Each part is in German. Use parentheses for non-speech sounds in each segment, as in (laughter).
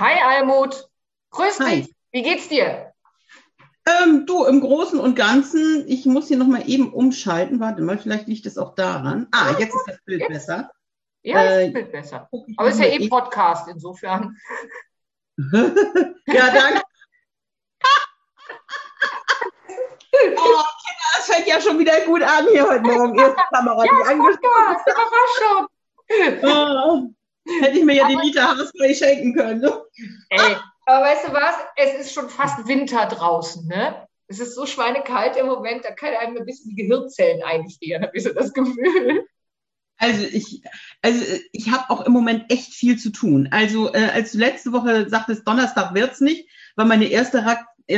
Hi Almut, grüß Hi. dich. Wie geht's dir? Ähm, du, im Großen und Ganzen, ich muss hier nochmal eben umschalten. Warte mal, vielleicht liegt es auch daran. Ah, jetzt ist das Bild jetzt. besser. Ja, äh, ist das Bild besser. Aber es ist ja eh Podcast, insofern. (laughs) ja, danke. (laughs) oh, es fängt ja schon wieder gut an hier heute Morgen. (laughs) Erste Kamera, ja, die angesprochen Überraschung. Hätte ich mir ja die Liter Haarspray schenken können. Ne? Ey, aber weißt du was? Es ist schon fast Winter draußen, ne? Es ist so schweinekalt im Moment, da kann einem ein bisschen die Gehirnzellen einfrieren, habe ich so das Gefühl. Also ich, also ich habe auch im Moment echt viel zu tun. Also äh, als du letzte Woche sagtest, Donnerstag wird's nicht, war meine erste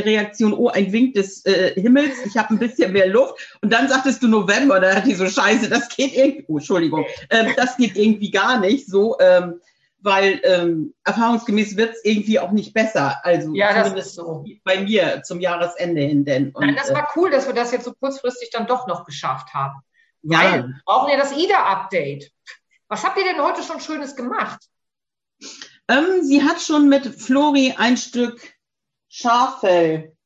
Reaktion, oh, ein Wink des äh, Himmels, ich habe ein bisschen mehr Luft. Und dann sagtest du November, da dachte ich so, scheiße, das geht irgendwie, oh, Entschuldigung, ähm, das geht irgendwie gar nicht so, ähm, weil ähm, erfahrungsgemäß wird es irgendwie auch nicht besser. Also ja, das ist so. bei mir zum Jahresende hin. Denn, und, Nein, das war cool, dass wir das jetzt so kurzfristig dann doch noch geschafft haben. Ja. Weil, brauchen ja das IDA-Update. Was habt ihr denn heute schon Schönes gemacht? Ähm, sie hat schon mit Flori ein Stück Schaffell.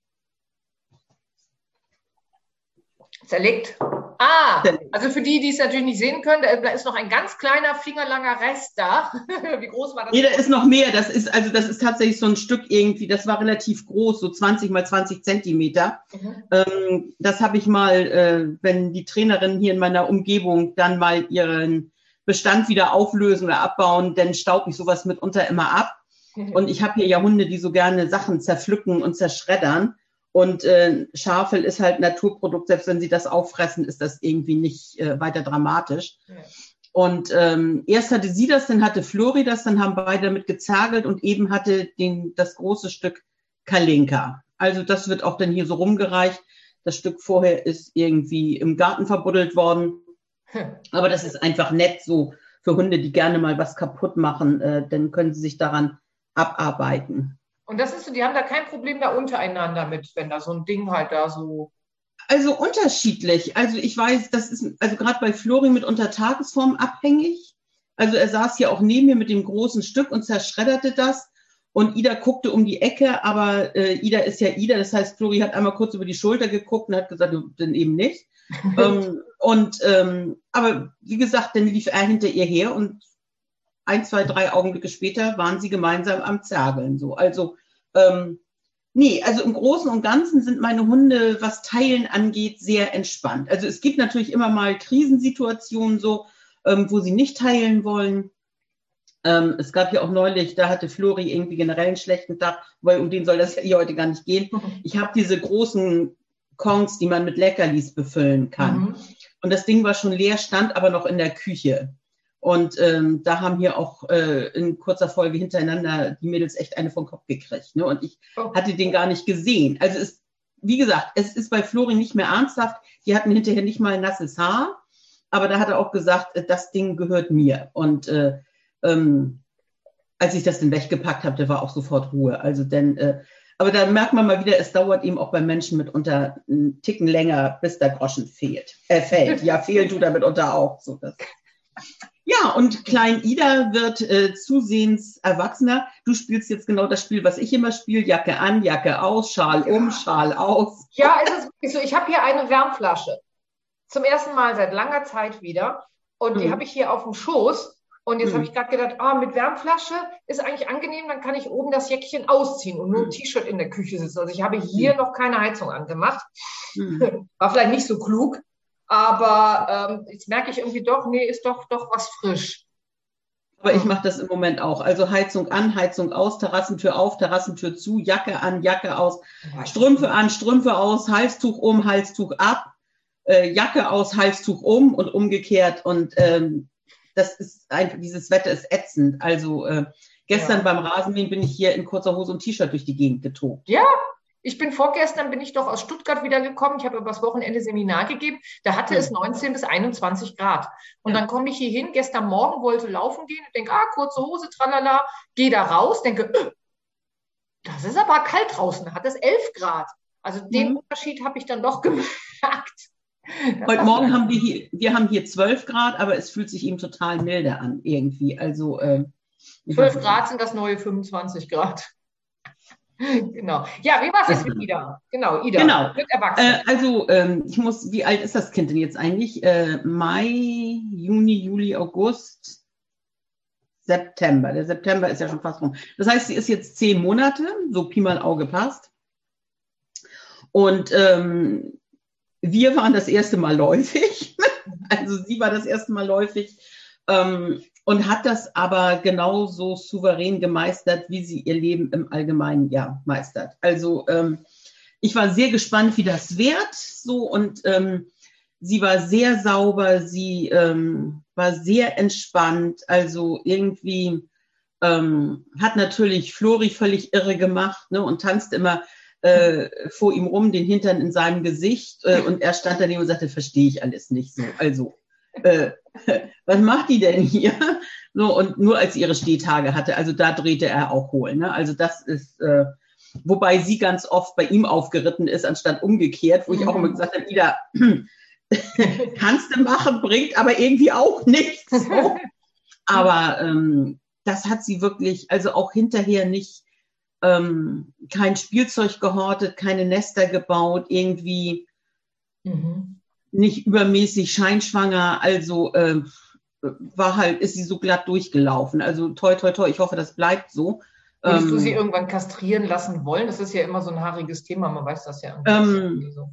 Zerlegt. Ah, also für die, die es natürlich nicht sehen können, da ist noch ein ganz kleiner, fingerlanger Rest da. (laughs) Wie groß war das? Nee, da ist noch mehr. Das ist, also das ist tatsächlich so ein Stück irgendwie, das war relativ groß, so 20 mal 20 Zentimeter. Mhm. Ähm, das habe ich mal, äh, wenn die Trainerinnen hier in meiner Umgebung dann mal ihren Bestand wieder auflösen oder abbauen, dann staubt mich sowas mitunter immer ab. Und ich habe hier ja Hunde, die so gerne Sachen zerpflücken und zerschreddern. Und äh, Schafel ist halt Naturprodukt, selbst wenn sie das auffressen, ist das irgendwie nicht äh, weiter dramatisch. Ja. Und ähm, erst hatte sie das, dann hatte Flori das, dann haben beide damit gezergelt und eben hatte den, das große Stück Kalinka. Also das wird auch dann hier so rumgereicht. Das Stück vorher ist irgendwie im Garten verbuddelt worden. Hm. Aber das ist einfach nett so für Hunde, die gerne mal was kaputt machen. Äh, dann können sie sich daran abarbeiten. Und das ist so, die haben da kein Problem da untereinander mit, wenn da so ein Ding halt da so. Also unterschiedlich. Also ich weiß, das ist also gerade bei Flori mit unter Tagesform abhängig. Also er saß hier auch neben mir mit dem großen Stück und zerschredderte das. Und Ida guckte um die Ecke, aber äh, Ida ist ja Ida. Das heißt, Flori hat einmal kurz über die Schulter geguckt und hat gesagt, du denn eben nicht. (laughs) ähm, und ähm, aber wie gesagt, dann lief er hinter ihr her und ein, zwei, drei Augenblicke später waren sie gemeinsam am Zergeln. So. Also, ähm, nee, also im Großen und Ganzen sind meine Hunde, was Teilen angeht, sehr entspannt. Also es gibt natürlich immer mal Krisensituationen so, ähm, wo sie nicht teilen wollen. Ähm, es gab ja auch neulich, da hatte Flori irgendwie generell einen schlechten Tag, weil um den soll das (laughs) hier heute gar nicht gehen. Ich habe diese großen Kongs, die man mit Leckerlis befüllen kann. Mhm. Und das Ding war schon leer, stand aber noch in der Küche. Und ähm, da haben hier auch äh, in kurzer Folge hintereinander die Mädels echt eine vom Kopf gekriegt. Ne? Und ich oh. hatte den gar nicht gesehen. Also es, wie gesagt, es ist bei Flori nicht mehr ernsthaft. Die hatten hinterher nicht mal ein nasses Haar. Aber da hat er auch gesagt, äh, das Ding gehört mir. Und äh, ähm, als ich das dann weggepackt habe, da war auch sofort Ruhe. Also denn, äh, aber da merkt man mal wieder, es dauert eben auch bei Menschen mitunter einen Ticken länger, bis der Groschen fehlt. Äh, fällt. Ja, fehlt du damit unter auch. So, das. Ja, und Klein Ida wird äh, zusehends erwachsener. Du spielst jetzt genau das Spiel, was ich immer spiele. Jacke an, Jacke aus, Schal um, Schal aus. Ja, es ist wirklich so. Ich habe hier eine Wärmflasche. Zum ersten Mal seit langer Zeit wieder. Und die hm. habe ich hier auf dem Schoß. Und jetzt hm. habe ich gerade gedacht, ah, mit Wärmflasche ist eigentlich angenehm, dann kann ich oben das Jäckchen ausziehen und nur ein hm. T-Shirt in der Küche sitzen. Also ich habe hier hm. noch keine Heizung angemacht. Hm. (laughs) War vielleicht nicht so klug. Aber ähm, jetzt merke ich irgendwie doch, nee, ist doch, doch was frisch. Aber ich mache das im Moment auch. Also Heizung an, Heizung aus, Terrassentür auf, Terrassentür zu, Jacke an, Jacke aus, Strümpfe an, Strümpfe aus, Halstuch um, Halstuch ab, äh, Jacke aus, Halstuch um und umgekehrt. Und ähm, das ist einfach, dieses Wetter ist ätzend. Also äh, gestern ja. beim Rasenmähen bin ich hier in kurzer Hose und T-Shirt durch die Gegend getobt. Ja, ich bin vorgestern, bin ich doch aus Stuttgart wieder gekommen. Ich habe übers Wochenende Seminar gegeben. Da hatte es 19 bis 21 Grad. Und ja. dann komme ich hier hin. Gestern Morgen wollte laufen gehen. denke, ah, kurze Hose, tralala. Gehe da raus, denke, öh, das ist aber kalt draußen. Hat es 11 Grad. Also den mhm. Unterschied habe ich dann doch (laughs) gemerkt. Heute Morgen haben wir hier, wir haben hier 12 Grad, aber es fühlt sich eben total milde an irgendwie. Also, äh, 12 Grad sind das neue 25 Grad. (laughs) genau. Ja, wie war es jetzt mit Ida? Genau, Ida genau. wird erwachsen. Äh, also, ähm, ich muss, wie alt ist das Kind denn jetzt eigentlich? Äh, Mai, Juni, Juli, August, September. Der September ist ja schon fast rum. Das heißt, sie ist jetzt zehn Monate, so Pi mal Auge passt. Und ähm, wir waren das erste Mal läufig. (laughs) also sie war das erste Mal läufig. Ähm, und hat das aber genauso souverän gemeistert, wie sie ihr Leben im Allgemeinen ja meistert. Also ähm, ich war sehr gespannt, wie das wird. So und ähm, sie war sehr sauber, sie ähm, war sehr entspannt. Also irgendwie ähm, hat natürlich Flori völlig irre gemacht ne, und tanzt immer äh, vor ihm rum, den Hintern in seinem Gesicht. Äh, und er stand daneben und sagte, verstehe ich alles nicht so. Also äh, (laughs) was macht die denn hier? So, und nur als sie ihre Stehtage hatte, also da drehte er auch hohl. Ne? Also das ist, äh, wobei sie ganz oft bei ihm aufgeritten ist, anstatt umgekehrt, wo ich auch immer gesagt habe, Ida, (clears throat) kannst du machen, bringt aber irgendwie auch nichts. So. (laughs) Aber ähm, das hat sie wirklich, also auch hinterher nicht, ähm, kein Spielzeug gehortet, keine Nester gebaut, irgendwie. Mhm nicht übermäßig scheinschwanger, also äh, war halt, ist sie so glatt durchgelaufen. Also toi, toi, toi, ich hoffe, das bleibt so. Würdest ähm, du sie irgendwann kastrieren lassen wollen? Das ist ja immer so ein haariges Thema, man weiß das ja. Ähm, so.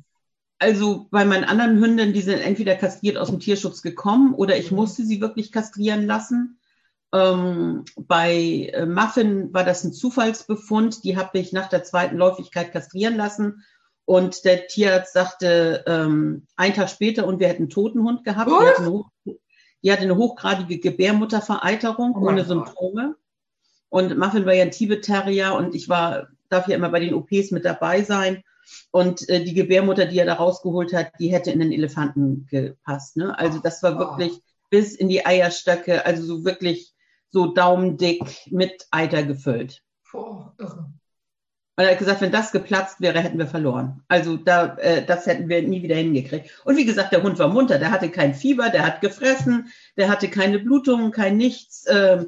Also bei meinen anderen Hünden, die sind entweder kastriert aus dem Tierschutz gekommen oder ich mhm. musste sie wirklich kastrieren lassen. Ähm, bei äh, Muffin war das ein Zufallsbefund. Die habe ich nach der zweiten Läufigkeit kastrieren lassen. Und der Tierarzt sagte, ähm, einen Tag später, und wir hätten einen toten Hund gehabt. Die hatte, hoch, die hatte, eine hochgradige Gebärmuttervereiterung oh ohne Symptome. Und Muffin war ja ein Tibet-Terrier und ich war, darf ja immer bei den OPs mit dabei sein. Und äh, die Gebärmutter, die er da rausgeholt hat, die hätte in den Elefanten gepasst. Ne? Also das war oh. wirklich bis in die Eierstöcke, also so wirklich so daumendick mit Eiter gefüllt. Oh, irre. Und er hat gesagt, wenn das geplatzt wäre, hätten wir verloren. Also da, äh, das hätten wir nie wieder hingekriegt. Und wie gesagt, der Hund war munter, der hatte kein Fieber, der hat gefressen, der hatte keine Blutungen, kein nichts. Äh,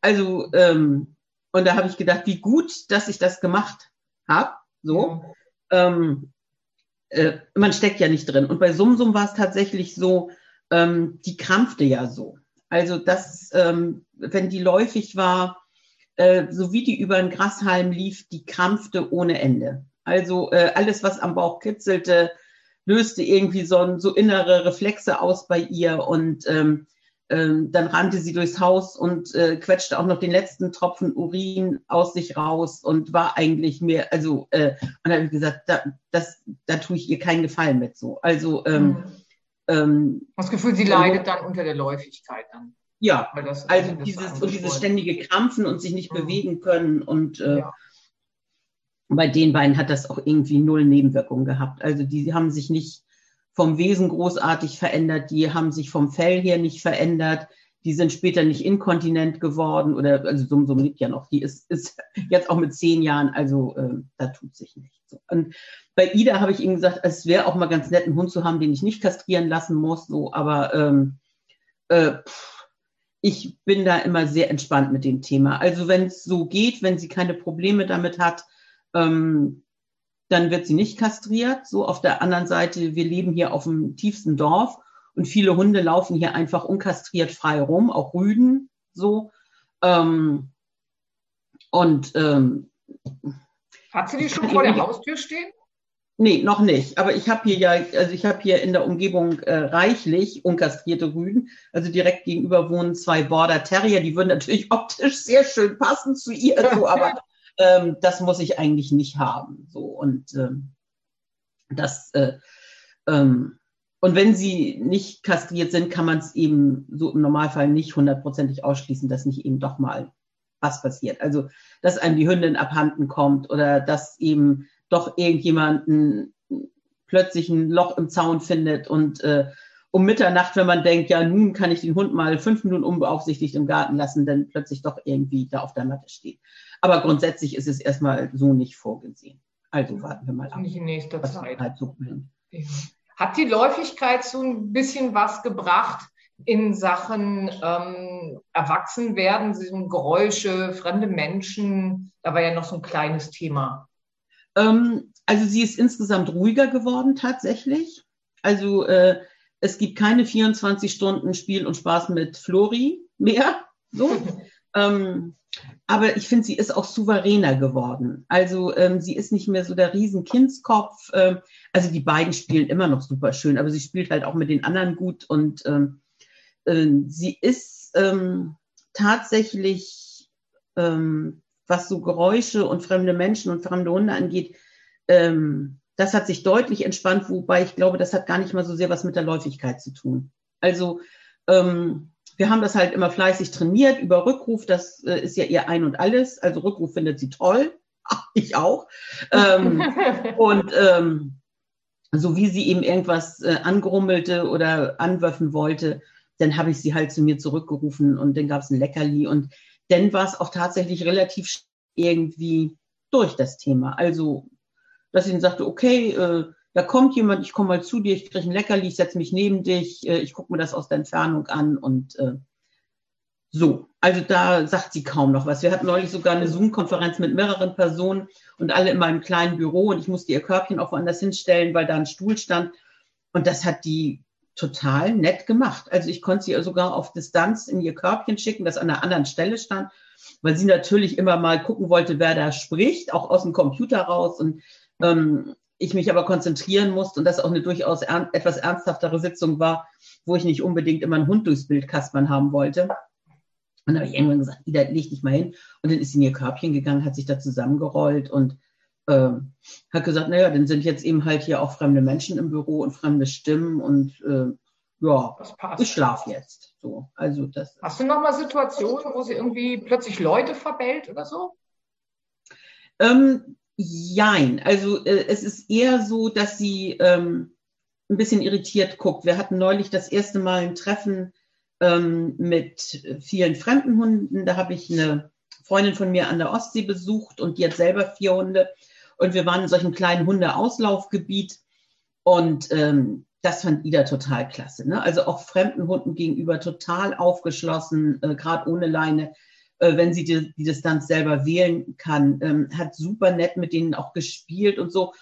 also, ähm, und da habe ich gedacht, wie gut, dass ich das gemacht habe. So. Ähm, äh, man steckt ja nicht drin. Und bei Sumsum war es tatsächlich so, ähm, die krampfte ja so. Also das, ähm, wenn die läufig war, äh, so wie die über den Grashalm lief, die krampfte ohne Ende. Also äh, alles, was am Bauch kitzelte, löste irgendwie so, so innere Reflexe aus bei ihr und ähm, ähm, dann rannte sie durchs Haus und äh, quetschte auch noch den letzten Tropfen Urin aus sich raus und war eigentlich mehr, also, äh, und habe ich gesagt, da, das, da tue ich ihr keinen Gefallen mit so. Also, ähm, mhm. ähm, das Gefühl, sie leidet dann unter der Läufigkeit dann. Ja, das, also dieses, und dieses ständige Krampfen und sich nicht mhm. bewegen können. Und äh, ja. bei den beiden hat das auch irgendwie null Nebenwirkungen gehabt. Also die haben sich nicht vom Wesen großartig verändert, die haben sich vom Fell her nicht verändert, die sind später nicht inkontinent geworden oder also so, so lebt ja noch, die ist, ist (laughs) jetzt auch mit zehn Jahren, also äh, da tut sich nichts. Und bei Ida habe ich ihm gesagt, es wäre auch mal ganz nett, einen Hund zu haben, den ich nicht kastrieren lassen muss, so, aber ähm, äh, pff, ich bin da immer sehr entspannt mit dem Thema. Also wenn es so geht, wenn sie keine Probleme damit hat, ähm, dann wird sie nicht kastriert. So auf der anderen Seite, wir leben hier auf dem tiefsten Dorf und viele Hunde laufen hier einfach unkastriert frei rum, auch Rüden so. Ähm, und ähm, hat sie die schon vor der Haustür stehen? Nee, noch nicht. Aber ich habe hier ja, also ich habe hier in der Umgebung äh, reichlich unkastrierte Rüden. Also direkt gegenüber wohnen zwei Border Terrier. Die würden natürlich (laughs) optisch sehr schön passen zu ihr, so, (laughs) aber ähm, das muss ich eigentlich nicht haben. So und ähm, das äh, ähm, und wenn sie nicht kastriert sind, kann man es eben so im Normalfall nicht hundertprozentig ausschließen, dass nicht eben doch mal was passiert. Also dass einem die Hündin abhanden kommt oder dass eben doch irgendjemanden plötzlich ein Loch im Zaun findet und äh, um Mitternacht, wenn man denkt, ja, nun kann ich den Hund mal fünf Minuten unbeaufsichtigt im Garten lassen, dann plötzlich doch irgendwie da auf der Matte steht. Aber grundsätzlich ist es erstmal so nicht vorgesehen. Also warten wir mal ab. Nicht in nächster Zeit. Halt so Hat die Läufigkeit so ein bisschen was gebracht, in Sachen ähm, Erwachsenwerden, so Geräusche, fremde Menschen? Da war ja noch so ein kleines Thema. Ähm, also sie ist insgesamt ruhiger geworden tatsächlich. Also äh, es gibt keine 24 Stunden Spiel und Spaß mit Flori mehr. So. (laughs) ähm, aber ich finde, sie ist auch souveräner geworden. Also ähm, sie ist nicht mehr so der Riesenkindskopf. Ähm, also die beiden spielen immer noch super schön, aber sie spielt halt auch mit den anderen gut und ähm, äh, sie ist ähm, tatsächlich, ähm, was so Geräusche und fremde Menschen und fremde Hunde angeht, ähm, das hat sich deutlich entspannt, wobei ich glaube, das hat gar nicht mal so sehr was mit der Läufigkeit zu tun. Also ähm, wir haben das halt immer fleißig trainiert über Rückruf. Das äh, ist ja ihr Ein und Alles. Also Rückruf findet sie toll. (laughs) Ich auch. Ähm, (laughs) und ähm, so wie sie eben irgendwas äh, angrummelte oder anwürfen wollte, dann habe ich sie halt zu mir zurückgerufen und dann gab es ein Leckerli und dann war es auch tatsächlich relativ irgendwie durch das Thema. Also, dass ich dann sagte, okay, äh, da kommt jemand, ich komme mal zu dir, ich kriege ein Leckerli, ich setze mich neben dich, äh, ich gucke mir das aus der Entfernung an und äh, so. Also da sagt sie kaum noch was. Wir hatten neulich sogar eine Zoom-Konferenz mit mehreren Personen und alle in meinem kleinen Büro und ich musste ihr Körbchen auch woanders hinstellen, weil da ein Stuhl stand. Und das hat die total nett gemacht. Also ich konnte sie sogar auf Distanz in ihr Körbchen schicken, das an einer anderen Stelle stand, weil sie natürlich immer mal gucken wollte, wer da spricht, auch aus dem Computer raus. Und ähm, ich mich aber konzentrieren musste und das auch eine durchaus ern etwas ernsthaftere Sitzung war, wo ich nicht unbedingt immer einen Hund durchs Bild kaspern haben wollte. Und dann habe ich irgendwann gesagt, Ida, leg dich mal hin. Und dann ist sie in ihr Körbchen gegangen, hat sich da zusammengerollt und äh, hat gesagt, naja, dann sind jetzt eben halt hier auch fremde Menschen im Büro und fremde Stimmen und äh, ja, ich schlafe jetzt. So, also das. Hast du noch mal Situationen, wo sie irgendwie plötzlich Leute verbellt oder so? Ähm, Jein, also äh, es ist eher so, dass sie ähm, ein bisschen irritiert guckt. Wir hatten neulich das erste Mal ein Treffen ähm, mit vielen fremden Hunden. Da habe ich eine Freundin von mir an der Ostsee besucht und die hat selber vier Hunde. Und wir waren in solchem kleinen Hundeauslaufgebiet und ähm, das fand Ida total klasse. Ne? Also auch fremden Hunden gegenüber total aufgeschlossen, äh, gerade ohne Leine äh, wenn sie die, die Distanz selber wählen kann. Ähm, hat super nett mit denen auch gespielt und so.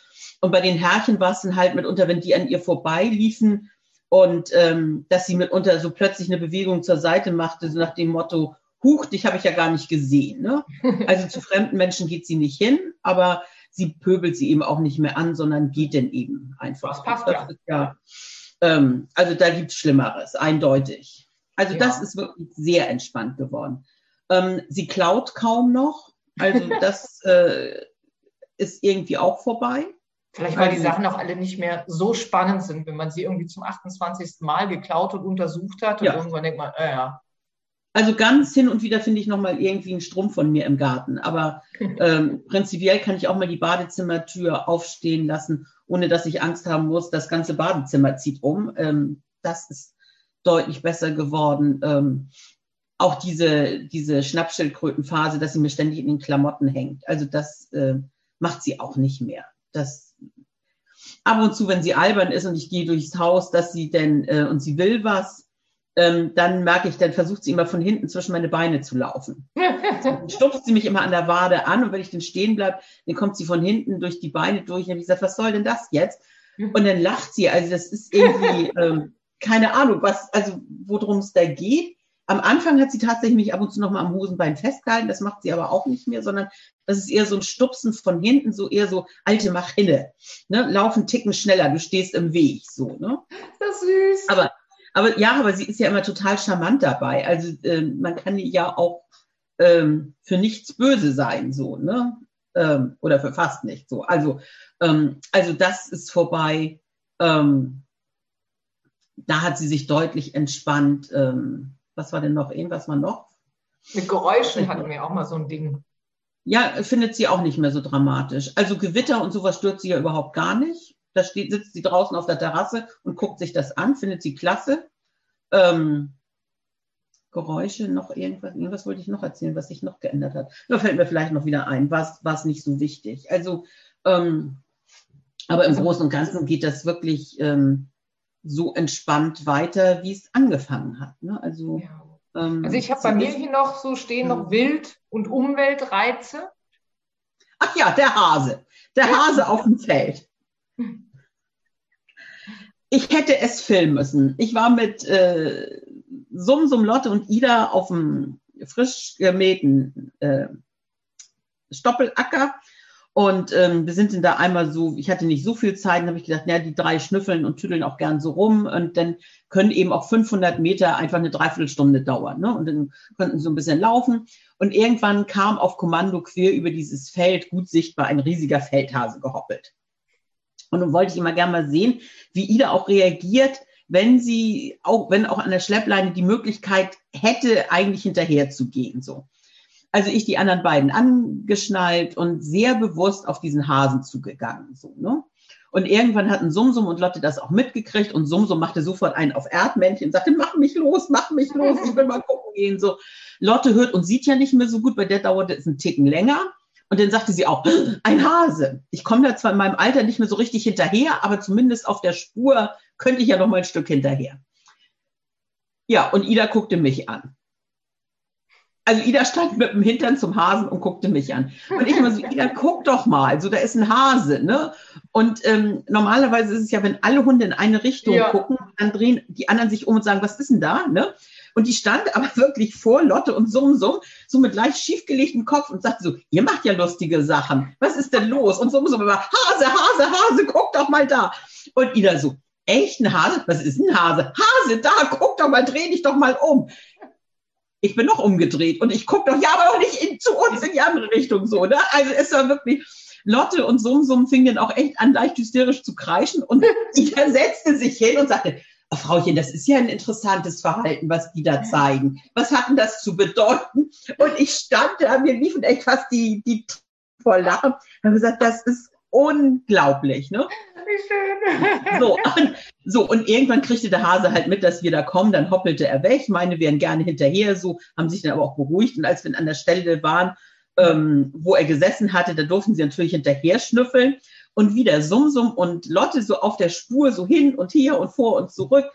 Und bei den Herrchen war es dann halt mitunter, wenn die an ihr vorbeiliefen und ähm, dass sie mitunter so plötzlich eine Bewegung zur Seite machte, so nach dem Motto, Huch, dich habe ich ja gar nicht gesehen. Ne? Also zu fremden Menschen geht sie nicht hin, aber sie pöbelt sie eben auch nicht mehr an, sondern geht denn eben einfach. Das passt das ja. ja ähm, also da gibt es Schlimmeres, eindeutig. Also ja. das ist wirklich sehr entspannt geworden. Ähm, sie klaut kaum noch. Also (laughs) das äh, ist irgendwie auch vorbei. Vielleicht, weil die also Sachen auch alle nicht mehr so spannend sind, wenn man sie irgendwie zum 28. Mal geklaut und untersucht hat. Und ja. irgendwann denkt man, äh, ja. Also ganz hin und wieder finde ich nochmal irgendwie einen Strom von mir im Garten. Aber (laughs) ähm, prinzipiell kann ich auch mal die Badezimmertür aufstehen lassen, ohne dass ich Angst haben muss, das ganze Badezimmer zieht um. Ähm, das ist deutlich besser geworden. Ähm, auch diese, diese Schnappschildkrötenphase, dass sie mir ständig in den Klamotten hängt. Also das äh, macht sie auch nicht mehr. Das ab und zu, wenn sie albern ist und ich gehe durchs Haus, dass sie denn äh, und sie will was, ähm, dann merke ich, dann versucht sie immer von hinten zwischen meine Beine zu laufen. dann stupst sie mich immer an der Wade an und wenn ich dann stehen bleibe, dann kommt sie von hinten durch die Beine durch und ich sage, was soll denn das jetzt? Und dann lacht sie. Also das ist irgendwie (laughs) ähm, keine Ahnung, was, also worum es da geht. Am Anfang hat sie tatsächlich mich ab und zu noch mal am Hosenbein festgehalten. Das macht sie aber auch nicht mehr, sondern das ist eher so ein Stupsen von hinten, so eher so alte Mach hinne. Ne? Laufen ticken schneller, du stehst im Weg, so. Ne? Das ist süß. Aber, aber ja, aber sie ist ja immer total charmant dabei. Also äh, man kann ja auch ähm, für nichts böse sein, so, ne? Ähm, oder für fast nicht so. Also, ähm, also das ist vorbei. Ähm, da hat sie sich deutlich entspannt. Ähm, was war denn noch? Irgendwas war noch? Mit Geräuschen hatten wir auch mal so ein Ding. Ja, findet sie auch nicht mehr so dramatisch. Also Gewitter und sowas stört sie ja überhaupt gar nicht. Da steht, sitzt sie draußen auf der Terrasse und guckt sich das an, findet sie klasse. Ähm, Geräusche, noch irgendwas, irgendwas wollte ich noch erzählen, was sich noch geändert hat. Da fällt mir vielleicht noch wieder ein, war es nicht so wichtig. Also, ähm, aber im Großen und Ganzen geht das wirklich ähm, so entspannt weiter, wie es angefangen hat. Ne? Also, ja. ähm, also ich habe bei mir hier noch so stehen noch Wild- und Umweltreize. Ach ja, der Hase. Der Hase auf dem Feld. Ich hätte es filmen müssen. Ich war mit äh, Sum, Sum, Lotte und Ida auf dem frisch gemähten äh, Stoppelacker. Und ähm, wir sind dann da einmal so, ich hatte nicht so viel Zeit, dann habe ich gedacht, naja, die drei schnüffeln und tüdeln auch gern so rum und dann können eben auch 500 Meter einfach eine Dreiviertelstunde dauern. Ne? Und dann konnten sie so ein bisschen laufen. Und irgendwann kam auf Kommando quer über dieses Feld, gut sichtbar, ein riesiger Feldhase gehoppelt. Und dann wollte ich immer gerne mal sehen, wie Ida auch reagiert, wenn sie auch, wenn auch an der Schleppleine die Möglichkeit hätte, eigentlich hinterher zu gehen, so. Also ich die anderen beiden angeschnallt und sehr bewusst auf diesen Hasen zugegangen, so, ne? Und irgendwann hatten Sumsum und Lotte das auch mitgekriegt und Sumsum machte sofort einen auf Erdmännchen und sagte, mach mich los, mach mich los, ich will mal gucken gehen, so. Lotte hört und sieht ja nicht mehr so gut, bei der dauerte es einen Ticken länger. Und dann sagte sie auch, ein Hase. Ich komme da zwar in meinem Alter nicht mehr so richtig hinterher, aber zumindest auf der Spur könnte ich ja noch mal ein Stück hinterher. Ja, und Ida guckte mich an. Also Ida stand mit dem Hintern zum Hasen und guckte mich an. Und ich immer so, Ida, guck doch mal, so da ist ein Hase, ne? Und ähm, normalerweise ist es ja, wenn alle Hunde in eine Richtung ja. gucken, dann drehen die anderen sich um und sagen, was ist denn da, ne? Und die stand (laughs) aber wirklich vor Lotte und Summ, Summ, so mit leicht schiefgelegtem Kopf und sagte so, ihr macht ja lustige Sachen. Was ist denn los? Und Summ, Summ immer, Hase, Hase, Hase, guck doch mal da. Und Ida so, echt ein Hase? Was ist ein Hase? Hase, da, guck doch mal, dreh dich doch mal um. Ich bin noch umgedreht und ich gucke doch, ja, aber auch nicht in, zu uns in die andere Richtung so, ne? Also es war wirklich, Lotte und Summ fingen dann auch echt an, leicht hysterisch zu kreischen und (laughs) Ida setzte sich hin und sagte, oh, Frauchen, das ist ja ein interessantes Verhalten, was die da zeigen. Was hat denn das zu bedeuten? Und ich stand da, mir liefen echt fast die, die voll Lachen. Ich habe gesagt, das ist unglaublich, ne? Schön. So und, so, und irgendwann kriegte der Hase halt mit, dass wir da kommen, dann hoppelte er weg. Meine wären gerne hinterher, so, haben sich dann aber auch beruhigt. Und als wir an der Stelle waren, ähm, wo er gesessen hatte, da durften sie natürlich hinterher schnüffeln und wieder Sumsum und Lotte so auf der Spur, so hin und her und vor und zurück.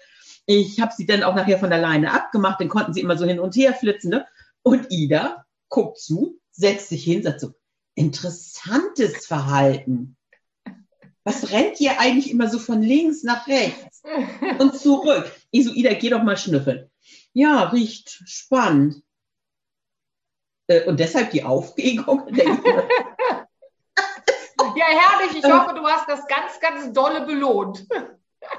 Ich habe sie dann auch nachher von der Leine abgemacht, dann konnten sie immer so hin und her flitzen. Ne? Und Ida guckt zu, setzt sich hin, sagt so, interessantes Verhalten. Was rennt ihr eigentlich immer so von links nach rechts und zurück? Ich so, Ida, geh doch mal schnüffeln. Ja, riecht spannend. Äh, und deshalb die Aufregung. (laughs) Ja, herrlich. Ich hoffe, du hast das ganz, ganz dolle belohnt.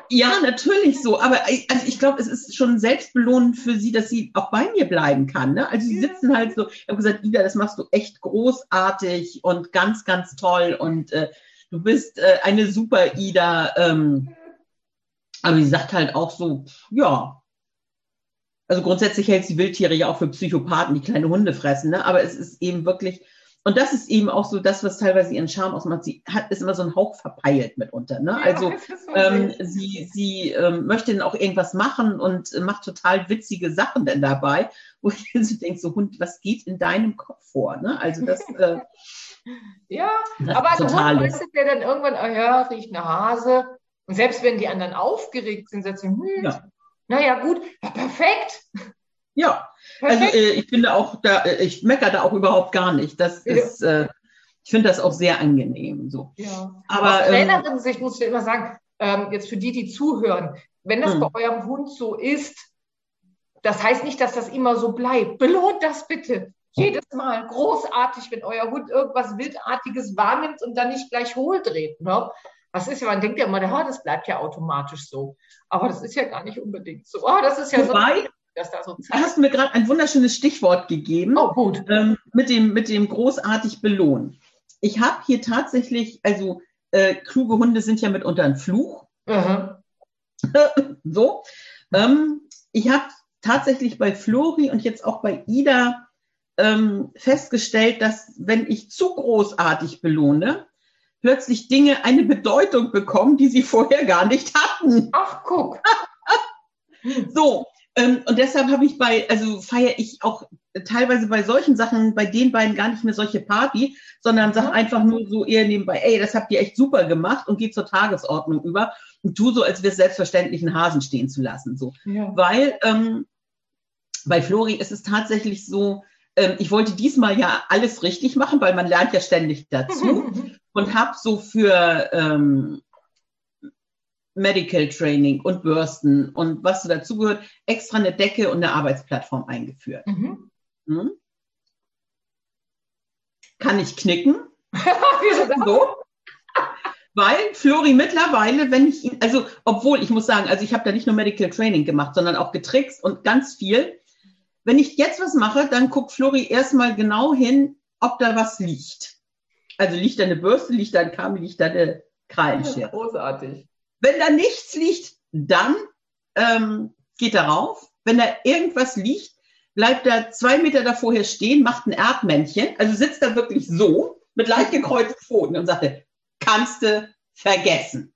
Ja, natürlich so. Aber also ich glaube, es ist schon selbstbelohnend für sie, dass sie auch bei mir bleiben kann. Ne? Also sie sitzen halt so, ich habe gesagt, Ida, das machst du echt großartig und ganz, ganz toll. Und äh, du bist äh, eine super Ida. Ähm, aber sie sagt halt auch so, ja. Also grundsätzlich hält sie Wildtiere ja auch für Psychopathen, die kleine Hunde fressen. Ne? Aber es ist eben wirklich und das ist eben auch so das, was teilweise ihren Charme ausmacht. Sie hat ist immer so ein Hauch verpeilt mitunter. Ne? Ja, also so ähm, sie, sie ähm, möchte dann auch irgendwas machen und macht total witzige Sachen denn dabei, wo ich (laughs) so denke, so Hund, was geht in deinem Kopf vor? Ne? Also das (laughs) äh, Ja, das aber total Hund weißt der dann irgendwann, oh ja, riecht eine Hase. Und selbst wenn die anderen aufgeregt sind, sagt sie, hm, ja. naja, gut, ja, perfekt. Ja, also äh, ich finde auch, da, äh, ich meckere da auch überhaupt gar nicht. Das ja. ist, äh, ich finde das auch sehr angenehm. So. Ja. Aber aus ähm, Trainerin-Sicht muss ich immer sagen, ähm, jetzt für die, die zuhören, wenn das mh. bei eurem Hund so ist, das heißt nicht, dass das immer so bleibt. Belohnt das bitte. Jedes Mal großartig, wenn euer Hund irgendwas Wildartiges wahrnimmt und dann nicht gleich hohl dreht. Ne? Das ist ja, man denkt ja immer, das bleibt ja automatisch so. Aber das ist ja gar nicht unbedingt so. Oh, das ist ja Wobei, so das da so zeigt. hast mir gerade ein wunderschönes Stichwort gegeben. Oh, gut. Ähm, mit, dem, mit dem großartig belohnen. Ich habe hier tatsächlich, also äh, kluge Hunde sind ja mitunter ein Fluch. Mhm. (laughs) so. Ähm, ich habe tatsächlich bei Flori und jetzt auch bei Ida ähm, festgestellt, dass wenn ich zu großartig belohne, plötzlich Dinge eine Bedeutung bekommen, die sie vorher gar nicht hatten. Ach, guck. (laughs) so, und deshalb habe ich bei, also feiere ich auch teilweise bei solchen Sachen bei den beiden gar nicht mehr solche Party, sondern sag einfach nur so eher nebenbei, ey, das habt ihr echt super gemacht und geht zur Tagesordnung über und tu so, als wäre es selbstverständlich, einen Hasen stehen zu lassen. So. Ja. Weil ähm, bei Flori ist es tatsächlich so, ähm, ich wollte diesmal ja alles richtig machen, weil man lernt ja ständig dazu (laughs) und habe so für ähm, Medical Training und Bürsten und was dazugehört, extra eine Decke und eine Arbeitsplattform eingeführt. Mhm. Hm? Kann ich knicken? (laughs) so. Weil Flori mittlerweile, wenn ich ihn, also obwohl ich muss sagen, also ich habe da nicht nur Medical Training gemacht, sondern auch getrickst und ganz viel. Wenn ich jetzt was mache, dann guckt Flori erstmal genau hin, ob da was liegt. Also liegt da eine Bürste, liegt da ein Kabel, liegt da eine Krallenschere. (laughs) Großartig. Wenn da nichts liegt, dann ähm, geht er rauf. Wenn da irgendwas liegt, bleibt er zwei Meter davor hier stehen, macht ein Erdmännchen, also sitzt da wirklich so mit leicht gekreuzten Pfoten und sagte, kannst du vergessen.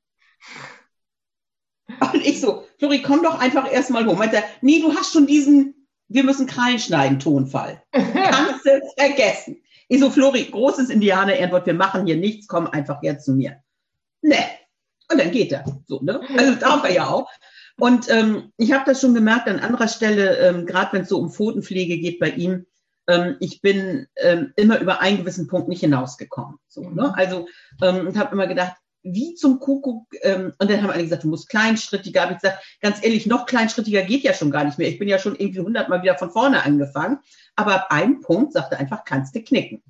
Und ich so, Flori, komm doch einfach erstmal hoch. Meint er, nee, du hast schon diesen, wir müssen Krallen schneiden, Tonfall. (laughs) Kannst du vergessen. Ich so, Flori, großes Indianer-Ehrenwort, wir machen hier nichts, komm einfach her zu mir. Ne, und dann geht er. So, ne? Also darf er ja auch. Und ähm, ich habe das schon gemerkt an anderer Stelle, ähm, gerade wenn es so um Pfotenpflege geht bei ihm, ähm, ich bin ähm, immer über einen gewissen Punkt nicht hinausgekommen. So, ne? Also ähm, habe immer gedacht, wie zum Kuckuck, ähm, und dann haben alle gesagt, du musst kleinschrittiger. Habe ich gesagt, ganz ehrlich, noch kleinschrittiger geht ja schon gar nicht mehr. Ich bin ja schon irgendwie hundertmal wieder von vorne angefangen. Aber ab einem Punkt sagte einfach, kannst du knicken.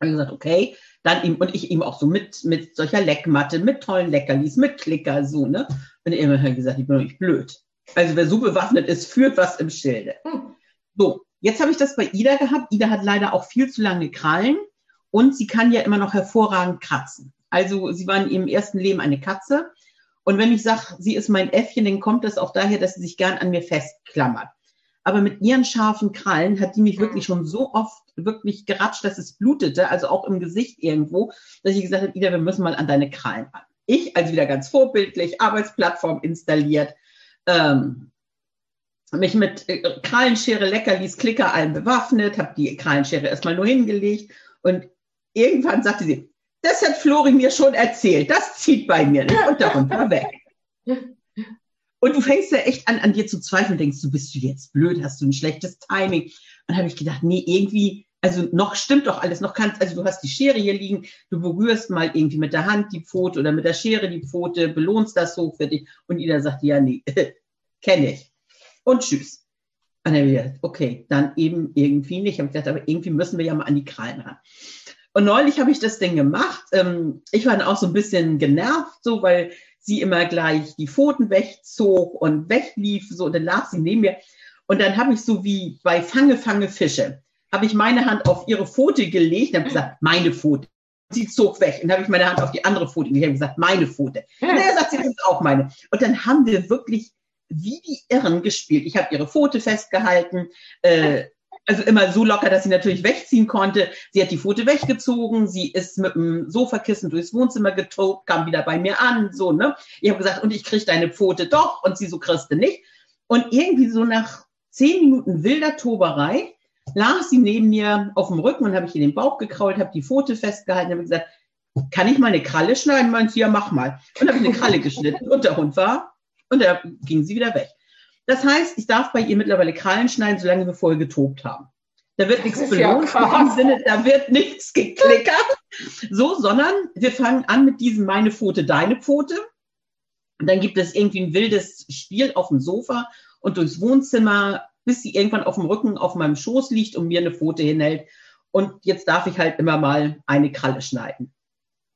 Und ich gesagt, okay, dann ihm und ich ihm auch so mit, mit solcher Leckmatte, mit tollen Leckerlis, mit Klicker, so, ne? Und er immer gesagt, ich bin doch nicht blöd. Also wer so bewaffnet ist, führt was im Schilde. Hm. So, jetzt habe ich das bei Ida gehabt. Ida hat leider auch viel zu lange Krallen und sie kann ja immer noch hervorragend kratzen. Also sie war in ihrem ersten Leben eine Katze. Und wenn ich sage, sie ist mein Äffchen, dann kommt das auch daher, dass sie sich gern an mir festklammert aber mit ihren scharfen Krallen hat die mich wirklich schon so oft wirklich geratscht, dass es blutete, also auch im Gesicht irgendwo, dass ich gesagt habe, Ida, wir müssen mal an deine Krallen ran. Ich, also wieder ganz vorbildlich, Arbeitsplattform installiert, ähm, mich mit äh, Krallenschere, Leckerlis, Klicker allen bewaffnet, habe die Krallenschere erstmal nur hingelegt und irgendwann sagte sie, das hat Flori mir schon erzählt, das zieht bei mir nicht (laughs) und darunter weg. (laughs) Und du fängst ja echt an, an dir zu zweifeln, denkst du, bist du jetzt blöd, hast du ein schlechtes Timing? Und dann habe ich gedacht, nee, irgendwie, also noch stimmt doch alles, noch kannst, also du hast die Schere hier liegen, du berührst mal irgendwie mit der Hand die Pfote oder mit der Schere die Pfote, belohnst das so für dich. Und Ida sagt, ja, nee, (laughs) kenne ich. Und tschüss. Und dann gedacht, okay, dann eben irgendwie nicht. Ich habe gedacht, aber irgendwie müssen wir ja mal an die Krallen ran. Und neulich habe ich das Ding gemacht. Ähm, ich war dann auch so ein bisschen genervt, so, weil sie immer gleich die Pfoten wegzog und weglief, so, und dann lag sie neben mir. Und dann habe ich so wie bei Fange, Fange Fische, habe ich meine Hand auf ihre Pfote gelegt und habe gesagt, meine Pfote. Sie zog weg und habe ich meine Hand auf die andere Pfote gelegt und gesagt, meine Pfote. Und er sagt, sie ist auch meine. Und dann haben wir wirklich wie die Irren gespielt. Ich habe ihre Pfote festgehalten, äh, also immer so locker, dass sie natürlich wegziehen konnte. Sie hat die Pfote weggezogen, sie ist mit dem Sofakissen durchs Wohnzimmer getobt, kam wieder bei mir an, so, ne? Ich habe gesagt, und ich kriege deine Pfote doch, und sie so kriegste nicht. Und irgendwie so nach zehn Minuten wilder Toberei lag sie neben mir auf dem Rücken und habe ich in den Bauch gekrault, habe die Pfote festgehalten, habe gesagt, kann ich mal eine Kralle schneiden? Meint sie, ja, mach mal. Und habe ich eine Kralle (laughs) geschnitten und der Hund war und da ging sie wieder weg. Das heißt, ich darf bei ihr mittlerweile Krallen schneiden, solange wir vorher getobt haben. Da wird nichts belohnt, ja im Sinne, da wird nichts geklickert. So, sondern wir fangen an mit diesem meine Pfote, deine Pfote. Und dann gibt es irgendwie ein wildes Spiel auf dem Sofa und durchs Wohnzimmer, bis sie irgendwann auf dem Rücken auf meinem Schoß liegt und mir eine Pfote hinhält. Und jetzt darf ich halt immer mal eine Kralle schneiden.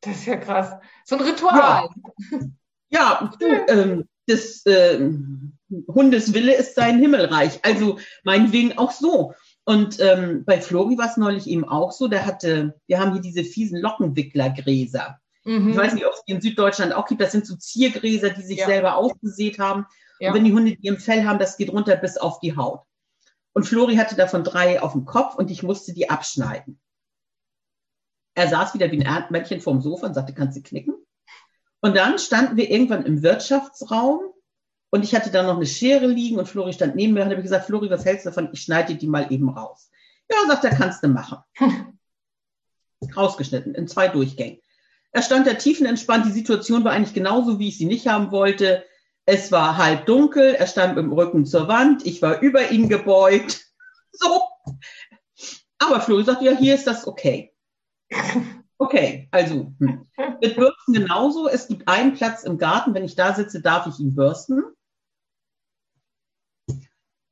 Das ist ja krass. So ein Ritual. Ja, ja du, ähm, das, äh, Hundes Wille ist sein Himmelreich. Also meinetwegen auch so. Und ähm, bei Flori war es neulich eben auch so, der hatte, wir haben hier diese fiesen Lockenwicklergräser. Mhm. Ich weiß nicht, ob es die in Süddeutschland auch gibt. Das sind so Ziergräser, die sich ja. selber ausgesät haben. Ja. Und wenn die Hunde die im Fell haben, das geht runter bis auf die Haut. Und Flori hatte davon drei auf dem Kopf und ich musste die abschneiden. Er saß wieder wie ein Erdmännchen vorm Sofa und sagte, kannst du knicken? Und dann standen wir irgendwann im Wirtschaftsraum Und ich hatte dann noch eine Schere liegen und Flori stand neben mir und habe gesagt, Flori, was hältst du davon? Ich schneide die mal eben raus. Ja, sagt er, kannst du machen. (laughs) Rausgeschnitten in zwei Durchgängen. Er stand da tiefenentspannt. Die Situation war eigentlich genauso, wie ich sie nicht haben wollte. Es war halb dunkel. Er stand mit dem Rücken zur Wand. Ich war über ihn gebeugt. (laughs) So. Aber Flori sagt, ja, hier ist das okay. (laughs) Okay, also hm. mit Bürsten genauso. Es gibt einen Platz im Garten. Wenn ich da sitze, darf ich ihn bürsten.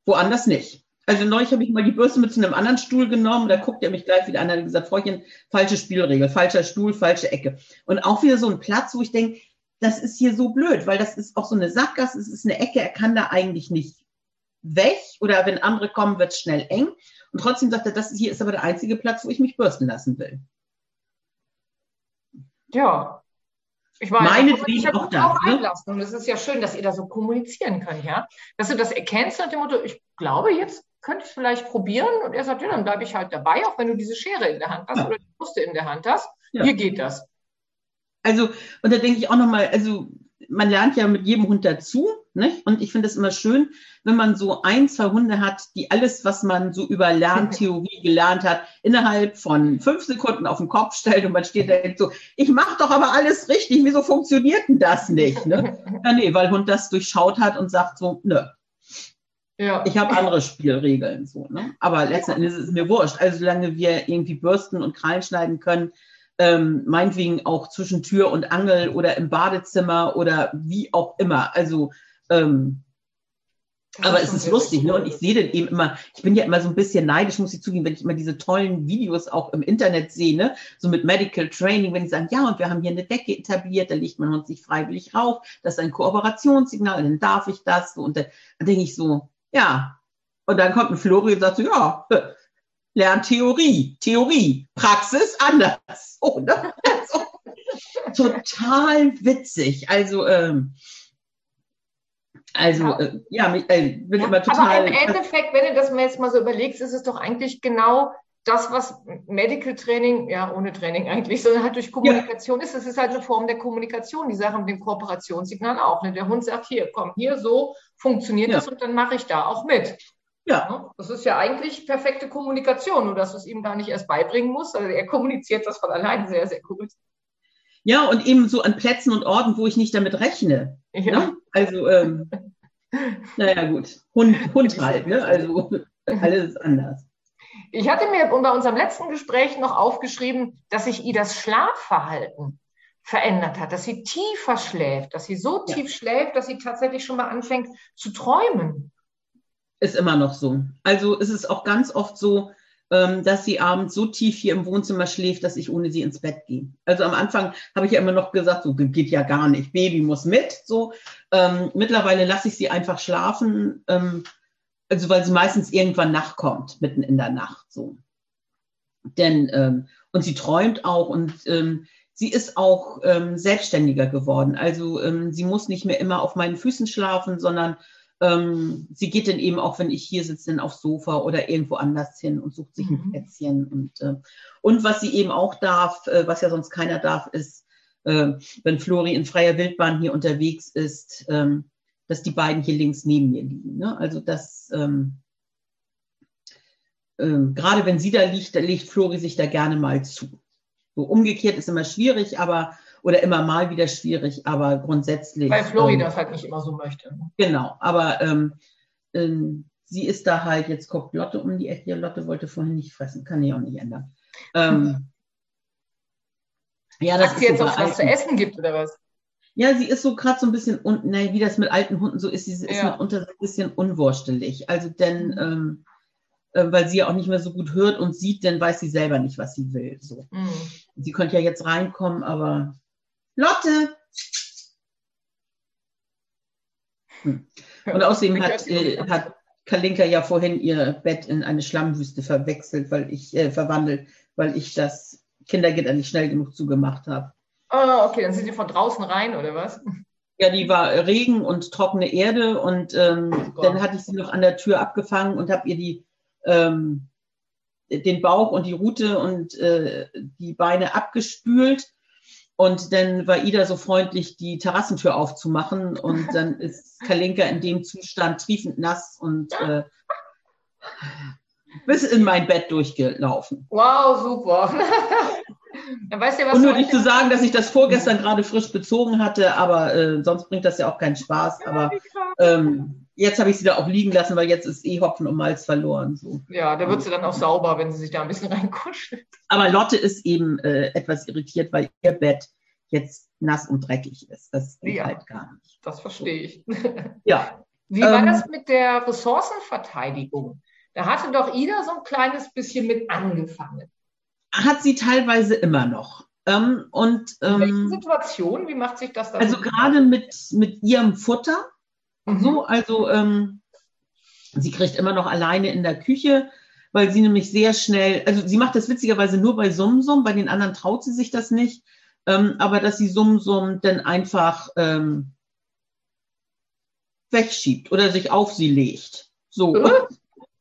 Woanders nicht. Also neulich habe ich mal die Bürste mit zu einem anderen Stuhl genommen, da guckt er mich gleich wieder an und hat gesagt, Freundchen, falsche Spielregel, falscher Stuhl, falsche Ecke. Und auch wieder so ein Platz, wo ich denke, das ist hier so blöd, weil das ist auch so eine Sackgasse, es ist eine Ecke, er kann da eigentlich nicht weg oder wenn andere kommen, wird es schnell eng. Und trotzdem sagt er, das hier ist aber der einzige Platz, wo ich mich bürsten lassen will. Ja, ich meine, Meinetwegen auch da. Auch ne? Und es ist ja schön, dass ihr da so kommunizieren könnt, ja. Dass du das erkennst nach dem Motto, ich glaube, jetzt könnte ich es vielleicht probieren. Und er sagt, ja, dann bleibe ich halt dabei, auch wenn du diese Schere in der Hand hast ja. oder die Brüste in der Hand hast. Ja. Hier geht das. Also, und da denke ich auch nochmal, also man lernt ja mit jedem Hund dazu. Nicht? Und ich finde es immer schön, wenn man so ein, zwei Hunde hat, die alles, was man so über Lerntheorie gelernt hat, innerhalb von fünf Sekunden auf den Kopf stellt und man steht da so, ich mache doch aber alles richtig, wieso funktioniert denn das nicht? Ne? Ja, nee, weil Hund das durchschaut hat und sagt so, nö. Ja. Ich habe andere Spielregeln. So, ne? Aber letzten Endes ist es mir wurscht. Also solange wir irgendwie bürsten und Krallen schneiden können, ähm, meinetwegen auch zwischen Tür und Angel oder im Badezimmer oder wie auch immer. Also ähm, aber es ist lustig, ne? Und ich sehe dann eben immer, ich bin ja immer so ein bisschen neidisch, muss ich zugeben, wenn ich immer diese tollen Videos auch im Internet sehe, ne? So mit Medical Training, wenn die sagen, ja, und wir haben hier eine Decke etabliert, da legt man uns nicht freiwillig rauf, das ist ein Kooperationssignal, dann darf ich das. So, und dann, dann denke ich so, ja. Und dann kommt ein Flori und sagt so, ja, (laughs) lern Theorie, Theorie, Praxis anders. (laughs) Ne? (laughs) also, total witzig. Also, ähm, also, ja, äh, ja äh, bin ja, immer total. Aber im Endeffekt, wenn du das jetzt mal so überlegst, ist es doch eigentlich genau das, was Medical Training, ja, ohne Training eigentlich, sondern halt durch Kommunikation ja. ist. Es ist halt eine Form der Kommunikation. Die Sache mit dem Kooperationssignal auch. Ne? Der Hund sagt, hier, komm, hier, so funktioniert ja. das und dann mache ich da auch mit. Ja. Ne? Das ist ja eigentlich perfekte Kommunikation, nur dass du es ihm gar nicht erst beibringen musst. Also er kommuniziert das von allein sehr, sehr gut. Ja, und eben so an Plätzen und Orten, wo ich nicht damit rechne. Ja. Ne? Also, ähm, naja, gut. Hund, Hund (laughs) halt, ne? Also alles ist anders. Ich hatte mir bei unserem letzten Gespräch noch aufgeschrieben, dass sich Idas Schlafverhalten verändert hat, dass sie tiefer schläft, dass sie so ja. tief schläft, dass sie tatsächlich schon mal anfängt zu träumen. Ist immer noch so. Also ist es auch ganz oft so, dass sie abends so tief hier im Wohnzimmer schläft, dass ich ohne sie ins Bett gehe. Also am Anfang habe ich ja immer noch gesagt, so geht ja gar nicht, Baby muss mit. So ähm, mittlerweile lasse ich sie einfach schlafen, ähm, also weil sie meistens irgendwann nachkommt, mitten in der Nacht. So, denn ähm, und sie träumt auch und ähm, sie ist auch ähm, selbstständiger geworden. Also sie muss nicht mehr immer auf meinen Füßen schlafen, sondern ähm, sie geht dann eben auch, wenn ich hier sitze, dann aufs Sofa oder irgendwo anders hin und sucht sich ein mhm. Plätzchen. Und, äh, und was sie eben auch darf, äh, was ja sonst keiner darf, ist, äh, wenn Flori in freier Wildbahn hier unterwegs ist, ähm, dass die beiden hier links neben mir liegen. Ne? Also das, ähm, ähm, gerade wenn sie da liegt, da legt Flori sich da gerne mal zu. So umgekehrt ist immer schwierig, aber oder immer mal wieder schwierig, aber grundsätzlich. Weil Florida ähm, halt nicht immer so möchte. Genau, aber ähm, ähm, sie ist da halt, jetzt guckt Lotte um die Ecke. Lotte wollte vorhin nicht fressen, kann ich auch nicht ändern. Ähm, (laughs) ja, das Dass sie jetzt auch was zu essen gibt, oder was? Ja, sie ist so gerade so ein bisschen, un, ne, wie das mit alten Hunden so ist, sie ist ja. mitunter so ein bisschen unwurstelig. Also denn, mhm. ähm, äh, weil sie ja auch nicht mehr so gut hört und sieht, dann weiß sie selber nicht, was sie will. So. Mhm. Sie könnte ja jetzt reinkommen, aber Lotte! Hm. Und außerdem hat, äh, hat Kalinka ja vorhin ihr Bett in eine Schlammwüste verwechselt, weil ich, äh, verwandelt, weil ich das Kindergitter nicht schnell genug zugemacht habe. Oh, okay, dann sind die von draußen rein, oder was? Ja, die war Regen und trockene Erde und ähm, oh dann hatte ich sie noch an der Tür abgefangen und habe ihr die, ähm, den Bauch und die Rute und äh, die Beine abgespült Und dann war Ida so freundlich, die Terrassentür aufzumachen und dann ist Kalinka in dem Zustand triefend nass und äh, bis in mein Bett durchgelaufen. Wow, super. (laughs) Dann weißt du, was und nur nicht zu sagen, dass ich das vorgestern gerade frisch bezogen hatte, aber äh, sonst bringt das ja auch keinen Spaß. Aber ähm, jetzt habe ich sie da auch liegen lassen, weil jetzt ist eh Hopfen und Malz verloren. So. Ja, da wird sie dann auch sauber, wenn sie sich da ein bisschen (laughs) reinkuschelt. Aber Lotte ist eben äh, etwas irritiert, weil ihr Bett jetzt nass und dreckig ist. Das geht ja, halt gar nicht. Das verstehe ich. (laughs) Ja. Wie war ähm, das mit der Ressourcenverteidigung? Da hatte doch Ida so ein kleines bisschen mit angefangen. Hat sie teilweise immer noch. Ähm, und, ähm, In welchen Situationen? Wie macht sich das dann? Also gerade mit, mit ihrem Futter. Mhm. So, also ähm, sie kriegt immer noch alleine in der Küche, weil sie nämlich sehr schnell, also sie macht das witzigerweise nur bei Sumsum, bei den anderen traut sie sich das nicht, ähm, aber dass sie Sumsum dann einfach ähm, wegschiebt oder sich auf sie legt. So. Äh?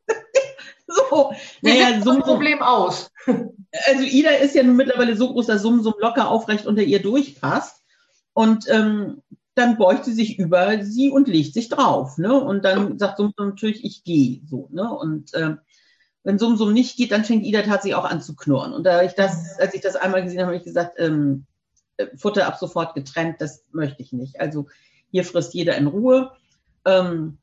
(laughs) so. Naja, Sumsum, Problem aus. (laughs) Also Ida ist ja nun mittlerweile so groß, dass Sumsum locker aufrecht unter ihr durchpasst. Und ähm, dann beugt sie sich über sie und legt sich drauf. Ne? Und dann sagt Sumsum natürlich, ich gehe. So, ne? Und äh, wenn Sumsum nicht geht, dann fängt Ida tatsächlich auch an zu knurren. Und da ich das, als ich das einmal gesehen habe, habe ich gesagt, ähm, äh, Futter ab sofort getrennt, das möchte ich nicht. Also hier frisst jeder in Ruhe. Ähm,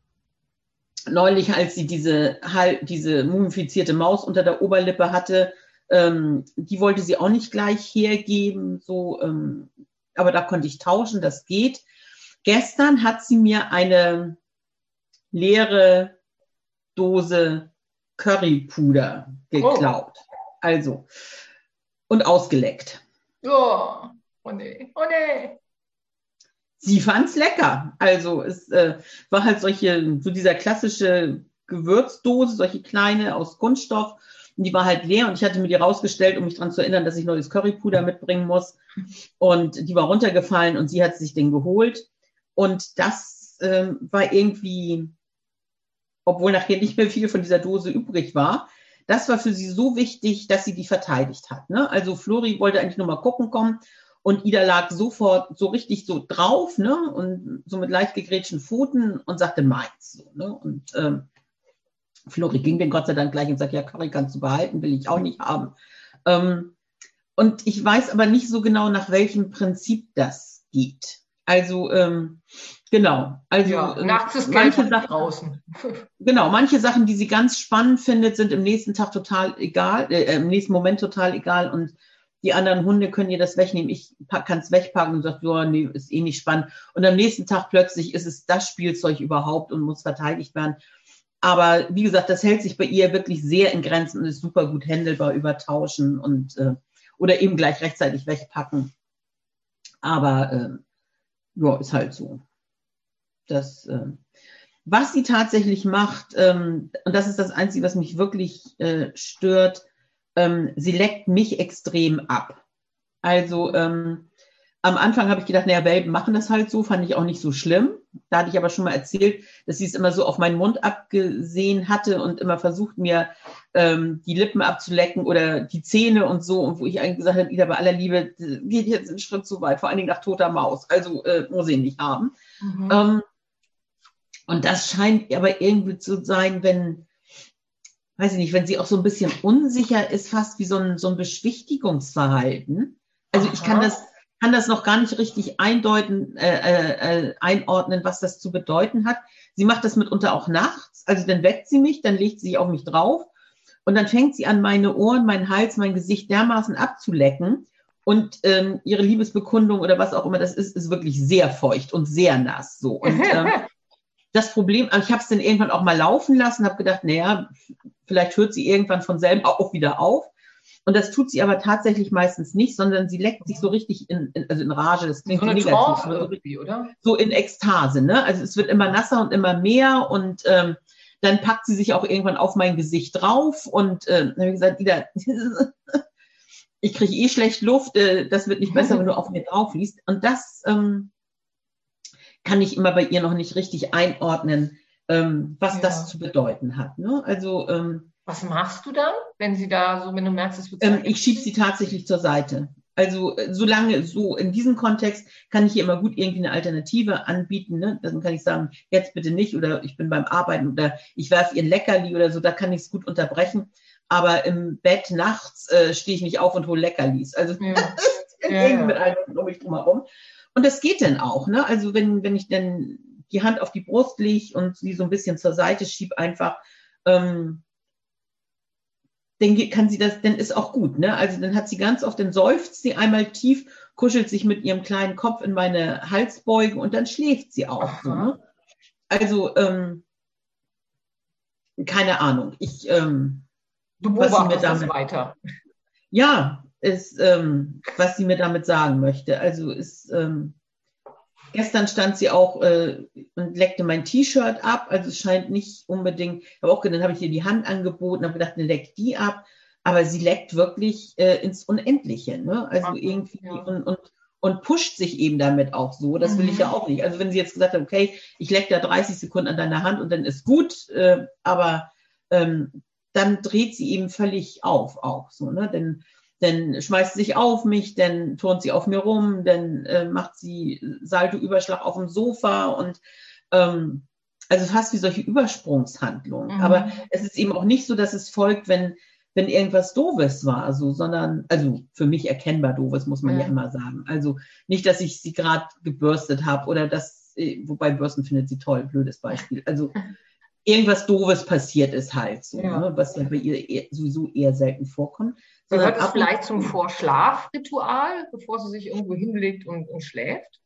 neulich, als sie diese, diese mumifizierte Maus unter der Oberlippe hatte, ähm, die wollte sie auch nicht gleich hergeben, so, ähm, aber da konnte ich tauschen, das geht. Gestern hat sie mir eine leere Dose Currypuder geklaut. Oh. Also, und ausgeleckt. Oh, oh nee, oh nee. Sie fand's lecker. Also es äh, war halt solche, so dieser klassische Gewürzdose, solche kleine aus Kunststoff. Und die war halt leer und ich hatte mir die rausgestellt, um mich daran zu erinnern, dass ich neues Currypuder mitbringen muss. Und die war runtergefallen und sie hat sich den geholt. Und das äh, war irgendwie, obwohl nachher nicht mehr viel von dieser Dose übrig war, das war für sie so wichtig, dass sie die verteidigt hat. Ne? Also Flori wollte eigentlich nur mal gucken kommen und Ida lag sofort so richtig so drauf, ne? Und so mit leicht gegrätschten Pfoten und sagte meins. So, ne? Und ähm, Flori ging den Gott sei Dank gleich und sagte, ja, Curry kannst du behalten, will ich auch nicht haben. Ähm, und ich weiß aber nicht so genau, nach welchem Prinzip das geht. Also ähm, genau. Also ja, ähm, nachts ist manche Sachen draußen. (laughs) Genau, manche Sachen, die sie ganz spannend findet, sind im nächsten Tag total egal, äh, im nächsten Moment total egal und die anderen Hunde können ihr das wegnehmen. Ich kann es wegpacken und sage, ja, nee, ist eh nicht spannend. Und am nächsten Tag plötzlich ist es das Spielzeug überhaupt und muss verteidigt werden. Aber wie gesagt, das hält sich bei ihr wirklich sehr in Grenzen und ist super gut händelbar übertauschen und äh, oder eben gleich rechtzeitig wegpacken. Aber äh, ja, ist halt so. Das, äh, was sie tatsächlich macht, ähm, und das ist das Einzige, was mich wirklich äh, stört, ähm, sie leckt mich extrem ab. Also ähm, am Anfang habe ich gedacht, naja, Welpen machen das halt so, fand ich auch nicht so schlimm. Da hatte ich aber schon mal erzählt, dass sie es immer so auf meinen Mund abgesehen hatte und immer versucht, mir ähm, die Lippen abzulecken oder die Zähne und so. Und wo ich eigentlich gesagt habe, Ida, bei aller Liebe, geht jetzt einen Schritt zu weit, vor allen Dingen nach toter Maus. Also äh, muss ich nicht haben. Mhm. Ähm, und das scheint aber irgendwie zu sein, wenn weiß ich nicht, wenn sie auch so ein bisschen unsicher ist, fast wie so ein, so ein Beschwichtigungsverhalten. Also Aha. ich kann das, kann das noch gar nicht richtig eindeuten, äh, äh, äh, einordnen, was das zu bedeuten hat. Sie macht das mitunter auch nachts. Also dann weckt sie mich, dann legt sie sich auf mich drauf und dann fängt sie an, meine Ohren, meinen Hals, mein Gesicht dermaßen abzulecken. Und ähm, ihre Liebesbekundung oder was auch immer das ist, ist wirklich sehr feucht und sehr nass. So. Und (laughs) ähm, das Problem, ich habe es dann irgendwann auch mal laufen lassen, habe gedacht, naja, vielleicht hört sie irgendwann von selber auch wieder auf. Und das tut sie aber tatsächlich meistens nicht, sondern sie leckt sich so richtig in, in also in Rage. Das klingt so negativ, Trance oder? So in Ekstase, ne? Also es wird immer nasser und immer mehr und ähm, dann packt sie sich auch irgendwann auf mein Gesicht drauf und äh, dann habe ich gesagt, Ida, (laughs) ich kriege eh schlecht Luft, äh, das wird nicht besser, wenn du auf mir drauf liest. Und das ähm, kann ich immer bei ihr noch nicht richtig einordnen, ähm, was ja. das zu bedeuten hat. Ne? Also ähm, was machst du dann, wenn sie da so, wenn du merkst, es wird ähm, Ich schiebe sie tatsächlich zur Seite. Also äh, solange so in diesem Kontext kann ich hier immer gut irgendwie eine Alternative anbieten. Ne? Dann kann ich sagen, jetzt bitte nicht oder ich bin beim Arbeiten oder ich werfe ihr ein Leckerli oder so, da kann ich es gut unterbrechen. Aber im Bett nachts äh, stehe ich nicht auf und hole Leckerlis. Also ja. (laughs) ja, ja. mit einem um mich drumherum. Und das geht dann auch. Ne? Also wenn, wenn ich dann die Hand auf die Brust lege und sie so ein bisschen zur Seite schiebe, einfach, ähm, dann kann sie das, dann ist auch gut, ne? Also dann hat sie ganz oft, dann seufzt sie einmal tief, kuschelt sich mit ihrem kleinen Kopf in meine Halsbeuge und dann schläft sie auch. So, ne? Also ähm, keine Ahnung. Ich ähm, du beobachtest damit, weiter. Ja, ist, ähm, was sie mir damit sagen möchte. Also ist ähm, Gestern stand sie auch äh, und leckte mein T-Shirt ab. Also es scheint nicht unbedingt, habe auch dann habe ich ihr die Hand angeboten, habe gedacht, dann leckt die ab. Aber sie leckt wirklich äh, ins Unendliche. Ne? Also Ach, irgendwie ja. und, und, und pusht sich eben damit auch so. Das will mhm. ich ja auch nicht. Also wenn sie jetzt gesagt hat, okay, ich leck da 30 Sekunden an deiner Hand und dann ist gut, äh, aber ähm, dann dreht sie eben völlig auf auch so. Ne? Denn dann schmeißt sie sich auf mich, dann turnt sie auf mir rum, dann äh, macht sie Salto-Überschlag auf dem Sofa und ähm, also fast wie solche Übersprungshandlungen. Mhm. Aber es ist eben auch nicht so, dass es folgt, wenn, wenn irgendwas Doofes war, also, sondern, also für mich erkennbar Doofes, muss man mhm. ja immer sagen. Also nicht, dass ich sie gerade gebürstet habe oder das, äh, wobei Bürsten findet sie toll, blödes Beispiel. Also (laughs) irgendwas Doofes passiert ist halt so, ja. ne, was ja bei ihr sowieso eher selten vorkommt. Gehört es vielleicht zum Vorschlafritual, bevor sie sich irgendwo hinlegt und, und schläft?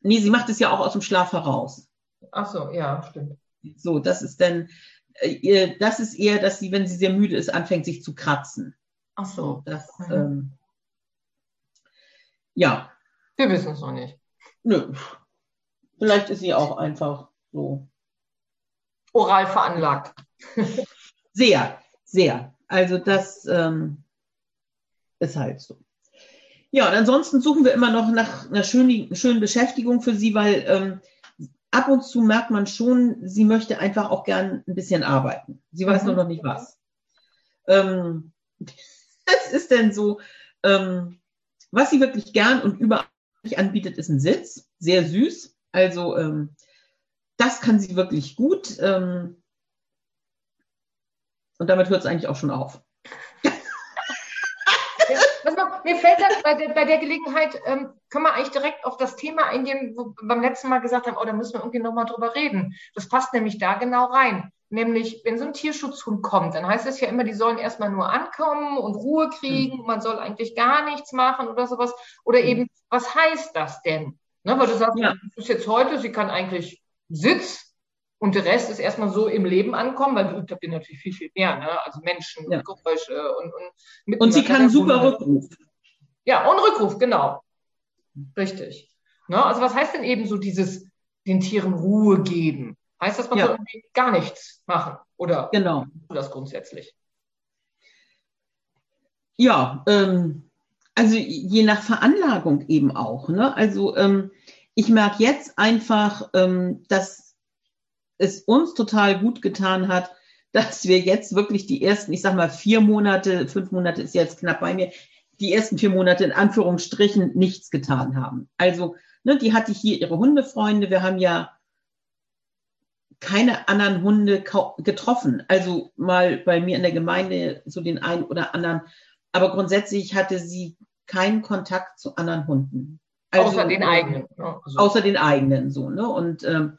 Nee, sie macht es ja auch aus dem Schlaf heraus. Ach so, ja, stimmt. So, das ist dann, äh, das ist eher, dass sie, wenn sie sehr müde ist, anfängt, sich zu kratzen. Ach so. Das, mhm. ähm, ja. Wir wissen es noch nicht. Nö. Vielleicht ist sie auch einfach so. Oral veranlagt. sehr, sehr. Also das, ähm, ist halt so. Ja, und ansonsten suchen wir immer noch nach einer schönen, schönen Beschäftigung für sie, weil ähm, ab und zu merkt man schon, sie möchte einfach auch gern ein bisschen arbeiten. Sie weiß mhm. nur noch nicht was. Ähm, (laughs) was ist denn so, ähm, was sie wirklich gern und überall anbietet, ist ein Sitz. Sehr süß. Also ähm, das kann sie wirklich gut. Ähm, und damit hört es eigentlich auch schon auf mir fällt das bei der, bei der Gelegenheit, ähm, können wir eigentlich direkt auf das Thema eingehen, wo wir beim letzten Mal gesagt haben, oh, da müssen wir irgendwie nochmal drüber reden. Das passt nämlich da genau rein. Nämlich, wenn so ein Tierschutzhund kommt, dann heißt es ja immer, die sollen erstmal nur ankommen und Ruhe kriegen, mhm. man soll eigentlich gar nichts machen oder sowas. Oder mhm. eben, was heißt das denn? Ne, weil du sagst, ja. das ist jetzt heute, sie kann eigentlich Sitz, und der Rest ist erstmal so im Leben ankommen, weil geübt habt ihr natürlich viel, viel mehr, ne? Also Menschen, ja. Geräusche und, und Und sie kann super Rückruf. Ja, und Rückruf, genau. Richtig. Ne? Also was heißt denn eben so dieses den Tieren Ruhe geben? Heißt das, man ja. soll irgendwie gar nichts machen? Oder genau. das grundsätzlich? Ja, ähm, also je nach Veranlagung eben auch. Ne? Also ähm, ich merke jetzt einfach, ähm, dass es uns total gut getan hat, (laughs) dass wir jetzt wirklich die ersten, ich sag mal, vier Monate, fünf Monate ist jetzt knapp bei mir, die ersten vier Monate in Anführungsstrichen nichts getan haben. Also, ne, die hatte hier ihre Hundefreunde. Wir haben ja keine anderen Hunde getroffen. Also mal bei mir in der Gemeinde so den einen oder anderen. Aber grundsätzlich hatte sie keinen Kontakt zu anderen Hunden. Also, außer den eigenen. Ne? Also. Außer den eigenen, so, ne? Und ähm,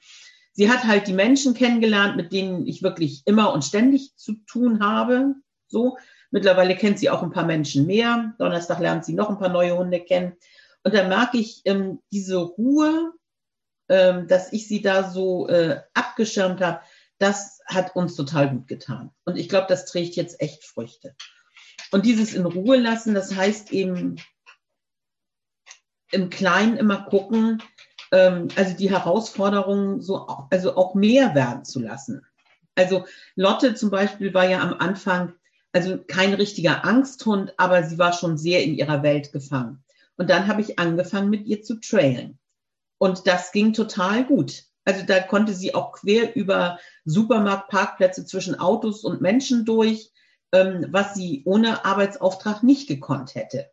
sie hat halt die Menschen kennengelernt, mit denen ich wirklich immer und ständig zu tun habe. So. Mittlerweile kennt sie auch ein paar Menschen mehr. Donnerstag lernt sie noch ein paar neue Hunde kennen. Und da merke ich ähm, diese Ruhe, ähm, dass ich sie da so äh, abgeschirmt habe, das hat uns total gut getan. Und ich glaube, das trägt jetzt echt Früchte. Und dieses in Ruhe lassen, das heißt eben im Kleinen immer gucken, ähm, also die Herausforderungen so, also auch mehr werden zu lassen. Also Lotte zum Beispiel war ja am Anfang also kein richtiger Angsthund, aber sie war schon sehr in ihrer Welt gefangen. Und dann habe ich angefangen, mit ihr zu trailen. Und das ging total gut. Also da konnte sie auch quer über Supermarktparkplätze zwischen Autos und Menschen durch, ähm, was sie ohne Arbeitsauftrag nicht gekonnt hätte.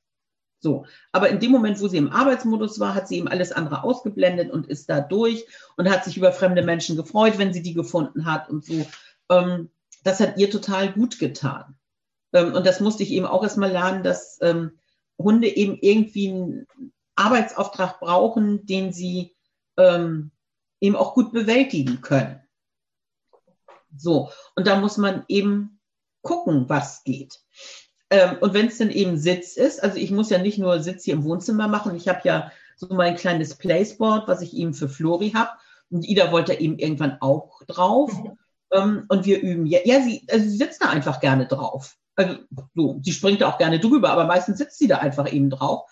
So. Aber in dem Moment, wo sie im Arbeitsmodus war, hat sie eben alles andere ausgeblendet und ist da durch und hat sich über fremde Menschen gefreut, wenn sie die gefunden hat und so. Ähm, das hat ihr total gut getan. Ähm, und das musste ich eben auch erstmal lernen, dass ähm, Hunde eben irgendwie einen Arbeitsauftrag brauchen, den sie ähm, eben auch gut bewältigen können. So. Und da muss man eben gucken, was geht. Und wenn es dann eben Sitz ist, also ich muss ja nicht nur Sitz hier im Wohnzimmer machen, ich habe ja so mein kleines Placeboard, was ich eben für Flori habe. Und Ida wollte eben irgendwann auch drauf. Mhm. Und wir üben. Ja, ja sie, also sie sitzt da einfach gerne drauf. Also so, sie springt da auch gerne drüber, aber meistens sitzt sie da einfach eben drauf.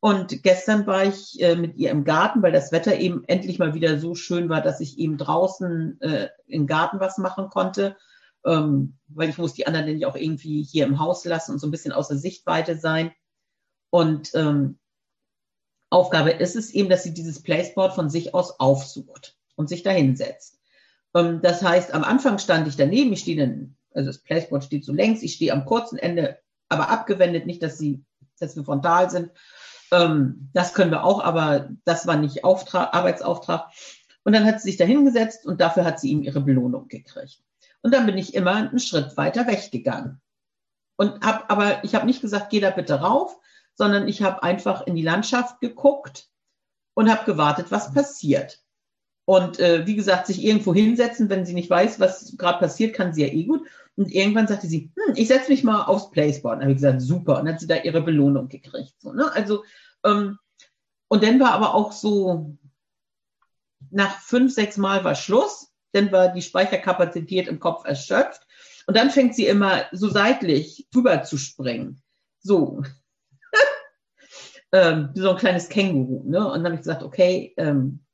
Und gestern war ich äh, mit ihr im Garten, weil das Wetter eben endlich mal wieder so schön war, dass ich eben draußen äh, im Garten was machen konnte ähm, weil ich muss die anderen nämlich auch irgendwie hier im Haus lassen und so ein bisschen außer Sichtweite sein. Und ähm, Aufgabe ist es eben, dass sie dieses Placeboard von sich aus aufsucht und sich dahinsetzt. Ähm, das heißt, am Anfang stand ich daneben, ich stehe dann, also das Placeboard steht so längs, ich stehe am kurzen Ende, aber abgewendet, nicht, dass sie, dass wir frontal sind. Ähm, das können wir auch, aber das war nicht Auftrag, Arbeitsauftrag. Und dann hat sie sich da hingesetzt und dafür hat sie ihm ihre Belohnung gekriegt. Und dann bin ich immer einen Schritt weiter weggegangen. Und hab, aber ich habe nicht gesagt, geh da bitte rauf, sondern ich habe einfach in die Landschaft geguckt und habe gewartet, was passiert. Und äh, wie gesagt, sich irgendwo hinsetzen, wenn sie nicht weiß, was gerade passiert, kann sie ja eh gut. Und irgendwann sagte sie, hm, ich setze mich mal aufs Placeboard. Und habe ich gesagt, super. Und dann hat sie da ihre Belohnung gekriegt. So, ne? Also, ähm, und dann war aber auch so, nach fünf, sechs Mal war Schluss dann war die Speicherkapazität im Kopf erschöpft. Und dann fängt sie immer so seitlich rüber zu springen. So. (laughs) ähm, so ein kleines Känguru. Ne? Und dann habe ich gesagt, okay, ähm,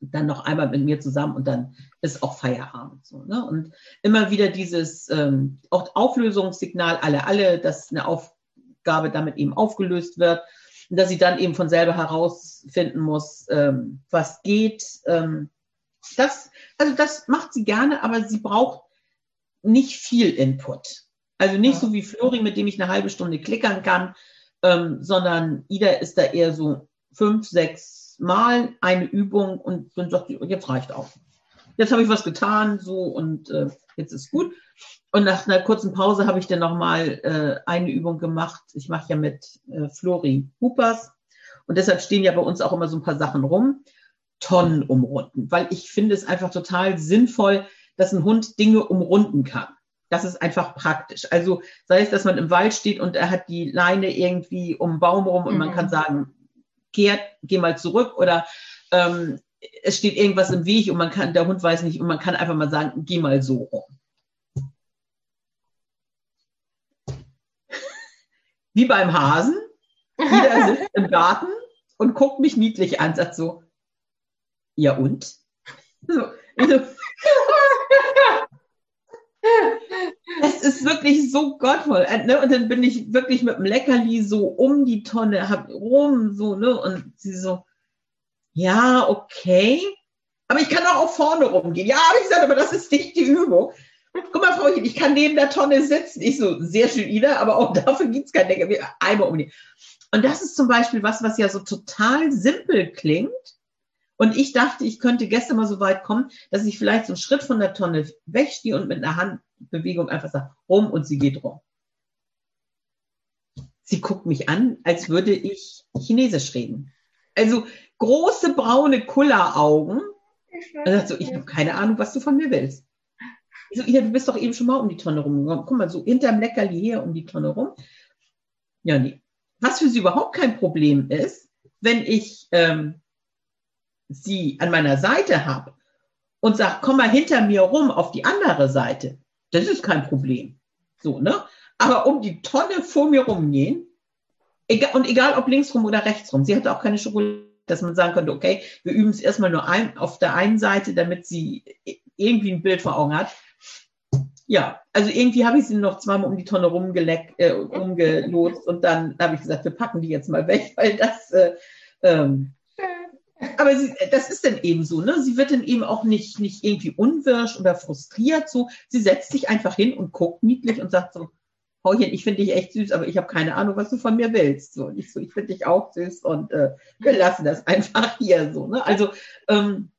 dann noch einmal mit mir zusammen und dann ist auch Feierabend. So, ne? Und immer wieder dieses ähm, auch Auflösungssignal, alle, alle, dass eine Aufgabe damit eben aufgelöst wird und dass sie dann eben von selber herausfinden muss, ähm, was geht. Ähm, das, also das macht sie gerne, aber sie braucht nicht viel Input. Also nicht ja. so wie Flori, mit dem ich eine halbe Stunde klickern kann, ähm, sondern Ida ist da eher so fünf, sechs Mal eine Übung und dann sagt sie, jetzt reicht auch. Jetzt habe ich was getan, so und äh, jetzt ist gut. Und nach einer kurzen Pause habe ich dann nochmal äh, eine Übung gemacht. Ich mache ja mit äh, Flori Hoopers und deshalb stehen ja bei uns auch immer so ein paar Sachen rum. Tonnen umrunden, weil ich finde es einfach total sinnvoll, dass ein Hund Dinge umrunden kann. Das ist einfach praktisch. Also sei es, dass man im Wald steht und er hat die Leine irgendwie um den Baum rum und mhm. man kann sagen, kehrt, geh mal zurück oder ähm, es steht irgendwas im Weg und man kann, der Hund weiß nicht und man kann einfach mal sagen, geh mal so rum. (laughs) Wie beim Hasen. Jeder (laughs) sitzt im Garten und guckt mich niedlich an, sagt so, ja und? So, also, (laughs) es ist wirklich so gottvoll. Äh, ne? Und dann bin ich wirklich mit dem Leckerli so um die Tonne, hab rum, so, ne? Und sie so, ja, okay. Aber ich kann auch auf vorne rumgehen. Ja, habe ich gesagt, aber das ist nicht die Übung. Guck mal, Frauchen, ich kann neben der Tonne sitzen. Ich so, sehr schön, Ida, aber auch (laughs) dafür gibt es kein Decker. Einmal um die. Und das ist zum Beispiel was, was ja so total simpel klingt und ich dachte, ich könnte gestern mal so weit kommen, dass ich vielleicht so einen Schritt von der Tonne wegstehe und mit einer Handbewegung einfach sage, rum und sie geht rum. Sie guckt mich an, als würde ich Chinesisch reden. Also große braune Kulleraugen. Also ich habe keine Ahnung, was du von mir willst. Ich so, ja, du bist doch eben schon mal um die Tonne rumgekommen. Guck mal, so hinterm Leckerli her um die Tonne rum. Ja, nee. Was für sie überhaupt kein Problem ist, wenn ich ähm, sie an meiner Seite habe und sage, komm mal hinter mir rum auf die andere Seite, das ist kein Problem. So, ne? Aber um die Tonne vor mir rumgehen, egal, und egal ob links rum oder rechts rum, sie hatte auch keine Schokolade, dass man sagen könnte, okay, wir üben es erstmal nur ein, auf der einen Seite, damit sie irgendwie ein Bild vor Augen hat. Ja, also irgendwie habe ich sie noch zweimal um die Tonne rumgeleckt, äh, rumgelotst und dann habe ich gesagt, wir packen die jetzt mal weg, (laughs) weil das äh, ähm, aber sie, das ist dann eben so, ne? Sie wird dann eben auch nicht, nicht irgendwie unwirsch oder frustriert so. Sie setzt sich einfach hin und guckt niedlich und sagt so, Pauchen, ich finde dich echt süß, aber ich habe keine Ahnung, was du von mir willst. So, ich so, ich finde dich auch süß und äh, wir lassen das (laughs) einfach hier so. Ne? Also, ähm,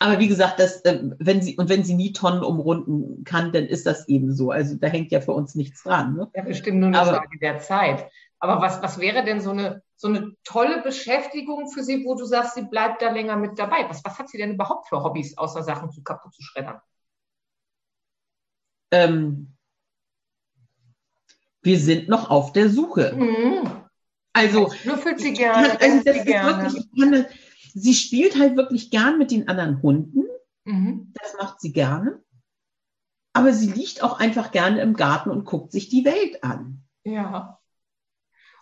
aber wie gesagt, das, äh, wenn sie, und wenn sie nie Tonnen umrunden kann, dann ist das eben so. Also da hängt ja für uns nichts dran. Ne? Ja, bestimmt nur eine aber, Frage der Zeit. Aber was, was wäre denn so eine, so eine tolle Beschäftigung für sie, wo du sagst, sie bleibt da länger mit dabei? Was, was hat sie denn überhaupt für Hobbys, außer Sachen zu kaputt zu schreddern? Ähm, wir sind noch auf der Suche. Mhm. Also, schnüffelt sie gerne. Also das sie, gerne. Wirklich, sie spielt halt wirklich gern mit den anderen Hunden. Mhm. Das macht sie gerne. Aber sie liegt auch einfach gerne im Garten und guckt sich die Welt an. Ja.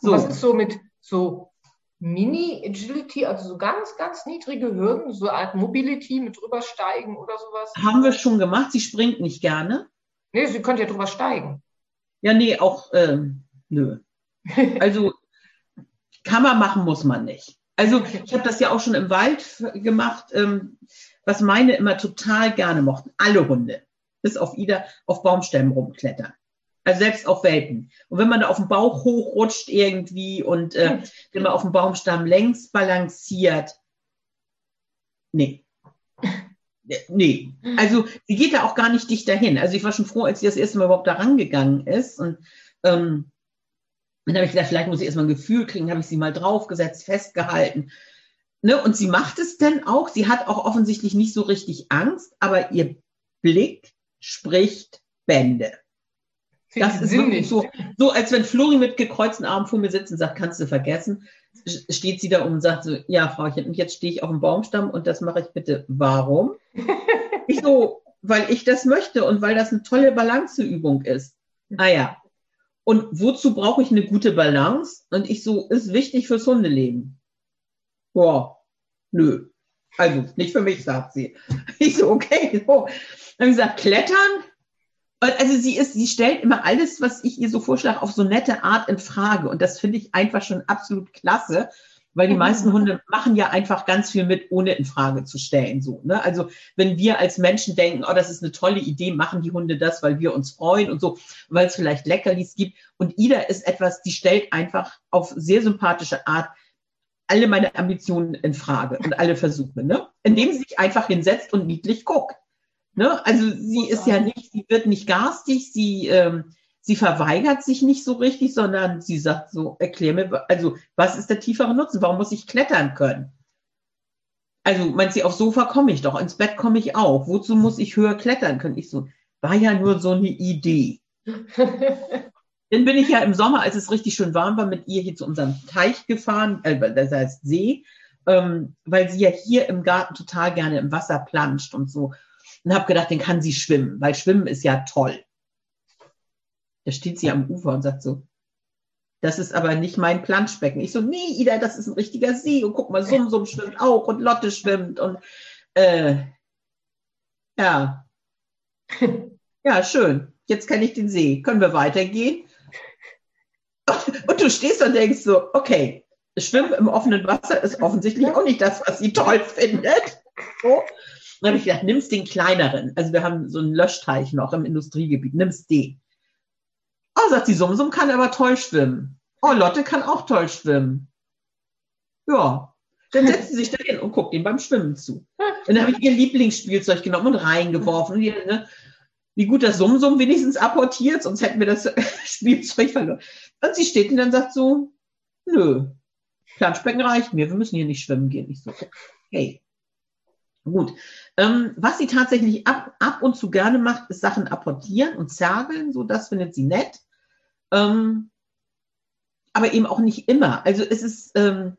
So. was ist so mit so Mini-Agility, also so ganz, ganz niedrige Hürden, so eine Art Mobility mit drübersteigen oder sowas? Haben wir schon gemacht. Sie springt nicht gerne. Nee, sie könnte ja drüber steigen. Ja, nee, auch, ähm, nö. (laughs) Also, kann man machen, muss man nicht. Also, ich habe das ja auch schon im Wald gemacht, ähm, was meine immer total gerne mochten. Alle Hunde, bis auf Ida, auf Baumstämmen rumklettern. Also selbst auf Welpen. Und wenn man da auf dem Bauch hochrutscht irgendwie und äh, wenn man auf dem Baumstamm längs balanciert, nee. (laughs) Nee, also sie geht da auch gar nicht dicht dahin. Also ich war schon froh, als sie das erste Mal überhaupt da rangegangen ist. Und ähm, dann habe ich gedacht, vielleicht muss ich erstmal ein Gefühl kriegen, habe ich sie mal draufgesetzt, festgehalten. Ne? Und sie macht es dann auch. Sie hat auch offensichtlich nicht so richtig Angst, aber ihr Blick spricht Bände. Das ist wirklich so, so, als wenn Flori mit gekreuzten Armen vor mir sitzt und sagt, kannst du vergessen, steht sie da um und sagt so, ja, Frauchen, und jetzt stehe ich auf dem Baumstamm und das mache ich bitte. Warum? (laughs) ich so, weil ich das möchte und weil das eine tolle Balanceübung ist. Ah und wozu brauche ich eine gute Balance? Und ich so, ist wichtig fürs Hundeleben. Boah, nö. Also nicht für mich, sagt sie. (laughs) Ich so, okay. So. Dann habe ich gesagt, klettern, also sie ist, sie stellt immer alles, was ich ihr so vorschlage, auf so nette Art in Frage. Und das finde ich einfach schon absolut klasse, weil die meisten Hunde machen ja einfach ganz viel mit, ohne in Frage zu stellen. So, ne? Also wenn wir als Menschen denken, oh, das ist eine tolle Idee, machen die Hunde das, weil wir uns freuen und so, weil es vielleicht Leckerlis gibt. Und Ida ist etwas, die stellt einfach auf sehr sympathische Art alle meine Ambitionen in Frage und alle Versuche, ne? indem sie sich einfach hinsetzt und niedlich guckt. Ne? Also sie ist ja nicht, sie wird nicht garstig, sie, ähm, sie verweigert sich nicht so richtig, sondern sie sagt so, erklär mir, also was ist der tiefere Nutzen? Warum muss ich klettern können? Also meint sie, aufs Sofa komme ich doch, ins Bett komme ich auch. Wozu muss ich höher klettern können? Ich so, war ja nur so eine Idee. (laughs) Dann bin ich ja im Sommer, als es richtig schön warm war, mit ihr hier zu unserem Teich gefahren, äh, das heißt See, ähm, weil sie ja hier im Garten total gerne im Wasser planscht und so und habe gedacht, den kann sie schwimmen, weil Schwimmen ist ja toll. Da steht sie am Ufer und sagt so, das ist aber nicht mein Planschbecken. Ich so, nee, Ida, das ist ein richtiger See und guck mal, Sum Sum schwimmt auch und Lotte schwimmt und äh, ja. (laughs) Ja, schön. Jetzt kenne ich den See. Können wir weitergehen? Und du stehst und denkst so, okay, Schwimmen im offenen Wasser ist offensichtlich auch nicht das, was sie toll findet. So. Dann habe ich gedacht, nimmst den kleineren. Also wir haben so einen Löschteich noch im Industriegebiet, nimmst den. Oh, sagt die Sumsum, kann aber toll schwimmen. Oh, Lotte kann auch toll schwimmen. Ja, dann (laughs) setzt sie sich da hin und guckt ihm beim Schwimmen zu. Und dann habe ich ihr Lieblingsspielzeug genommen und reingeworfen. Und die, ne, wie gut das Sumsum wenigstens apportiert, sonst hätten wir das (laughs) Spielzeug verloren. Und sie steht und dann sagt so, nö, Planschbecken reicht mir, wir müssen hier nicht schwimmen gehen. Ich so, hey. Gut. Ähm, was sie tatsächlich ab, ab und zu gerne macht, ist Sachen apportieren und zergeln. So, das findet sie nett. Ähm, aber eben auch nicht immer. Also es ist, ähm,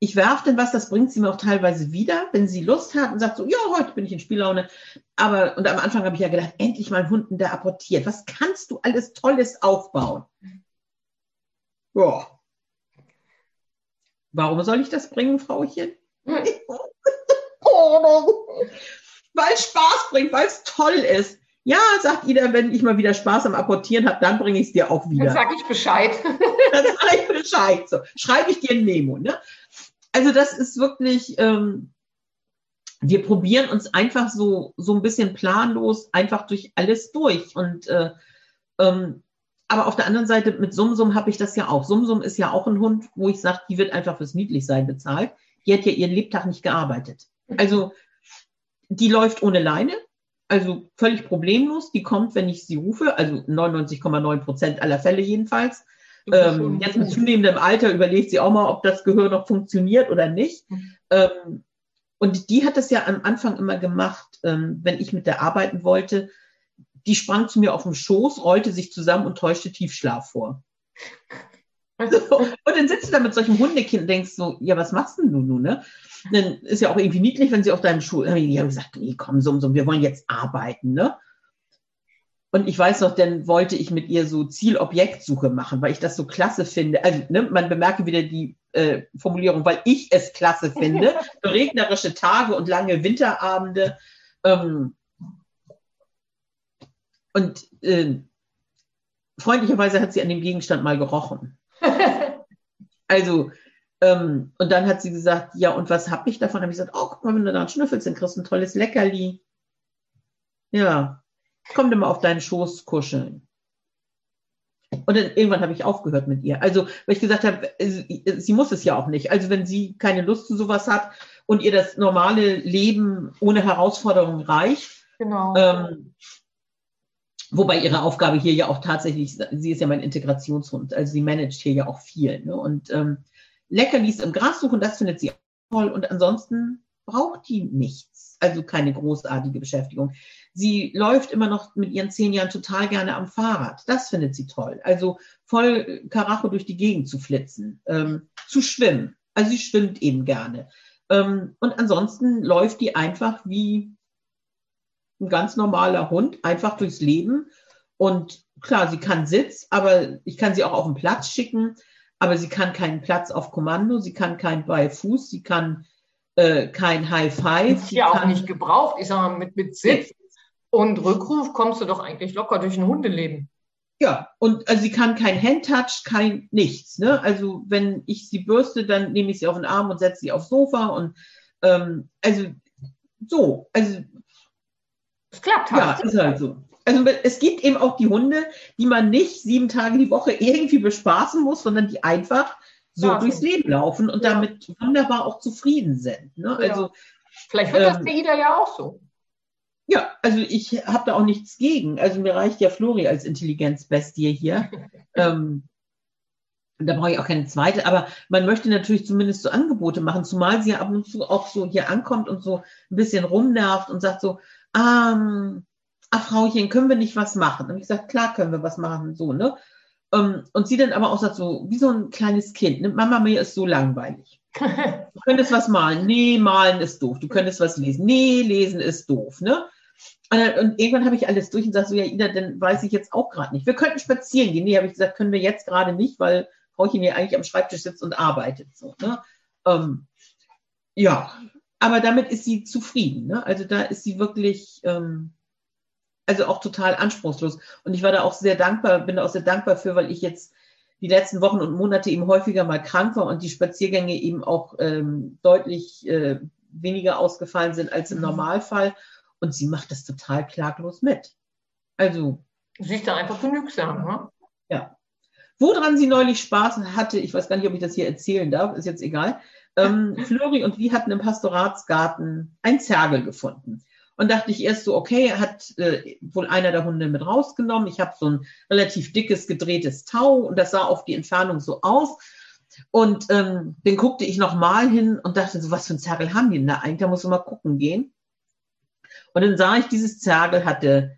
ich werfe denn was, das bringt sie mir auch teilweise wieder, wenn sie Lust hat und sagt so, ja, heute bin ich in Spiellaune. Aber, und am Anfang habe ich ja gedacht, endlich mal einen Hunden, der apportiert. Was kannst du alles Tolles aufbauen? Ja. Warum soll ich das bringen, Frauchen? Hm. (laughs) weil es Spaß bringt, weil es toll ist. Ja, sagt Ida, wenn ich mal wieder Spaß am Apportieren habe, dann bringe ich es dir auch wieder. Dann sage ich Bescheid. (laughs) dann sage ich Bescheid. So, schreibe ich dir ein Memo. Ne? Also das ist wirklich, ähm, wir probieren uns einfach so, so ein bisschen planlos einfach durch alles durch. Und äh, ähm, aber auf der anderen Seite mit Sumsum habe ich das ja auch. Sumsum ist ja auch ein Hund, wo ich sage, die wird einfach fürs Niedlichsein bezahlt. Die hat ja ihren Lebtag nicht gearbeitet. Also die läuft ohne Leine, also völlig problemlos. Die kommt, wenn ich sie rufe, also 99,9 Prozent aller Fälle jedenfalls. Ähm, jetzt mit zunehmendem Alter überlegt sie auch mal, ob das Gehör noch funktioniert oder nicht. Mhm. Ähm, und die hat das ja am Anfang immer gemacht, ähm, wenn ich mit der arbeiten wollte. Die sprang zu mir auf den Schoß, rollte sich zusammen und täuschte Tiefschlaf vor. So, (laughs) (laughs) und dann sitzt du da mit solchem Hundekind und denkst so, ja, was machst denn du nun, ne? Dann ist ja auch irgendwie niedlich, wenn sie auf deinem Schuh, die haben gesagt, nee, komm, so, so, wir wollen jetzt arbeiten, ne? Und ich weiß noch, dann wollte ich mit ihr so Zielobjektsuche machen, weil ich das so klasse finde. Also ne, man bemerke wieder die äh, Formulierung, weil ich es klasse (laughs) finde. regnerische Tage und lange Winterabende. Ähm, und äh, freundlicherweise hat sie an dem Gegenstand mal gerochen. (laughs) also, ähm, und dann hat sie gesagt, ja, und was habe ich davon? Habe ich gesagt, oh, guck mal, wenn du da schnüffelst, dann kriegst du ein tolles Leckerli. Ja, komm doch mal auf deinen Schoß kuscheln. Und dann irgendwann habe ich aufgehört mit ihr. Also, weil ich gesagt habe, sie, sie, muss es ja auch nicht. Also, wenn sie keine Lust zu sowas hat und ihr das normale Leben ohne Herausforderungen reicht. Genau. Ähm, wobei ihre Aufgabe hier ja auch tatsächlich, sie ist ja mein Integrationshund, also sie managt hier ja auch viel. Ne? Und ähm, Leckerlis im Gras suchen, das findet sie toll. Und ansonsten braucht die nichts. Also keine großartige Beschäftigung. Sie läuft immer noch mit ihren zehn Jahren total gerne am Fahrrad. Das findet sie toll. Also voll Karacho durch die Gegend zu flitzen, ähm, zu schwimmen. Also sie schwimmt eben gerne. Ähm, und ansonsten läuft die einfach wie ein ganz normaler Hund, einfach durchs Leben. Und klar, sie kann Sitz, aber ich kann sie auch auf den Platz schicken. Aber sie kann keinen Platz auf Kommando, sie kann keinen bei Fuß, sie kann äh, kein High Five. Ist ja auch nicht gebraucht. Ich sage mal, mit, mit Sitz und Rückruf kommst du doch eigentlich locker durch ein Hundeleben. Ja, und also sie kann kein Handtouch, kein nichts. Ne? Also wenn ich sie bürste, dann nehme ich sie auf den Arm und setze sie aufs Sofa und ähm, also so, also es klappt halt. Ja, ist halt so. Also es gibt eben auch die Hunde, die man nicht sieben Tage die Woche irgendwie bespaßen muss, sondern die einfach so ja, durchs Leben laufen und ja. damit wunderbar auch zufrieden sind. Ne? Ja. Also vielleicht wird ähm, das der Ida ja auch so. Ja, also ich habe da auch nichts gegen. Also mir reicht ja Flori als Intelligenzbestie hier. (laughs) ähm, da brauche ich auch keine zweite, aber man möchte natürlich zumindest so Angebote machen, zumal sie ja ab und zu auch so hier ankommt und so ein bisschen rumnervt und sagt so, ähm, ach Frauchen, können wir nicht was machen? Und ich gesagt, klar können wir was machen, so, ne? Ähm, und sie dann aber auch sagt so, wie so ein kleines Kind, ne? Mama, mir ist so langweilig. (laughs) Du könntest was malen. Nee, malen ist doof. Du könntest was lesen. Nee, lesen ist doof, ne? Und, dann, und irgendwann habe ich alles durch und sage so, ja, Ida, dann weiß ich jetzt auch gerade nicht. Wir könnten spazieren gehen. Nee, habe ich gesagt, können wir jetzt gerade nicht, weil Frauchen ja eigentlich am Schreibtisch sitzt und arbeitet. So, ne? Ähm, ja, aber damit ist sie zufrieden. Ne? Also da ist sie wirklich, ähm, also auch total anspruchslos. Und ich war da auch sehr dankbar, bin da auch sehr dankbar für, weil ich jetzt die letzten Wochen und Monate eben häufiger mal krank war und die Spaziergänge eben auch ähm, deutlich äh, weniger ausgefallen sind als im mhm. Normalfall. Und sie macht das total klaglos mit. Also. Sie ist da einfach genügsam, ne? Ja. Woran sie neulich Spaß hatte, ich weiß gar nicht, ob ich das hier erzählen darf, ist jetzt egal. Ähm, (laughs) Flori und wir hatten im Pastoratsgarten ein Zergel gefunden. Und dachte ich erst so, okay, hat äh, wohl einer der Hunde mit rausgenommen. Ich habe so ein relativ dickes, gedrehtes Tau und das sah auf die Entfernung so aus. Und ähm, den guckte ich nochmal hin und dachte so, was für ein Zergel haben die denn da eigentlich? Da muss man mal gucken gehen. Und dann sah ich, dieses Zergel hatte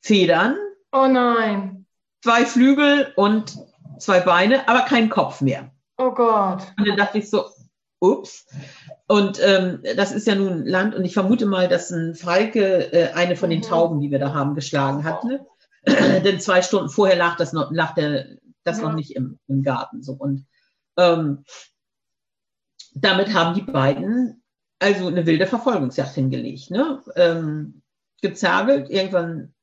Federn. Oh nein. Zwei Flügel und zwei Beine, aber keinen Kopf mehr. Oh Gott. Und dann dachte ich so, ups. Und ähm, das ist ja nun Land und ich vermute mal, dass ein Falke äh, eine von den mhm. Tauben, die wir da haben, geschlagen hat. Ne? (clears throat) Denn zwei Stunden vorher lag das noch, lag der, das ja. noch nicht im, im Garten. So. Und ähm, damit haben die beiden also eine wilde Verfolgungsjagd hingelegt. Ne? Ähm, gezergelt, irgendwann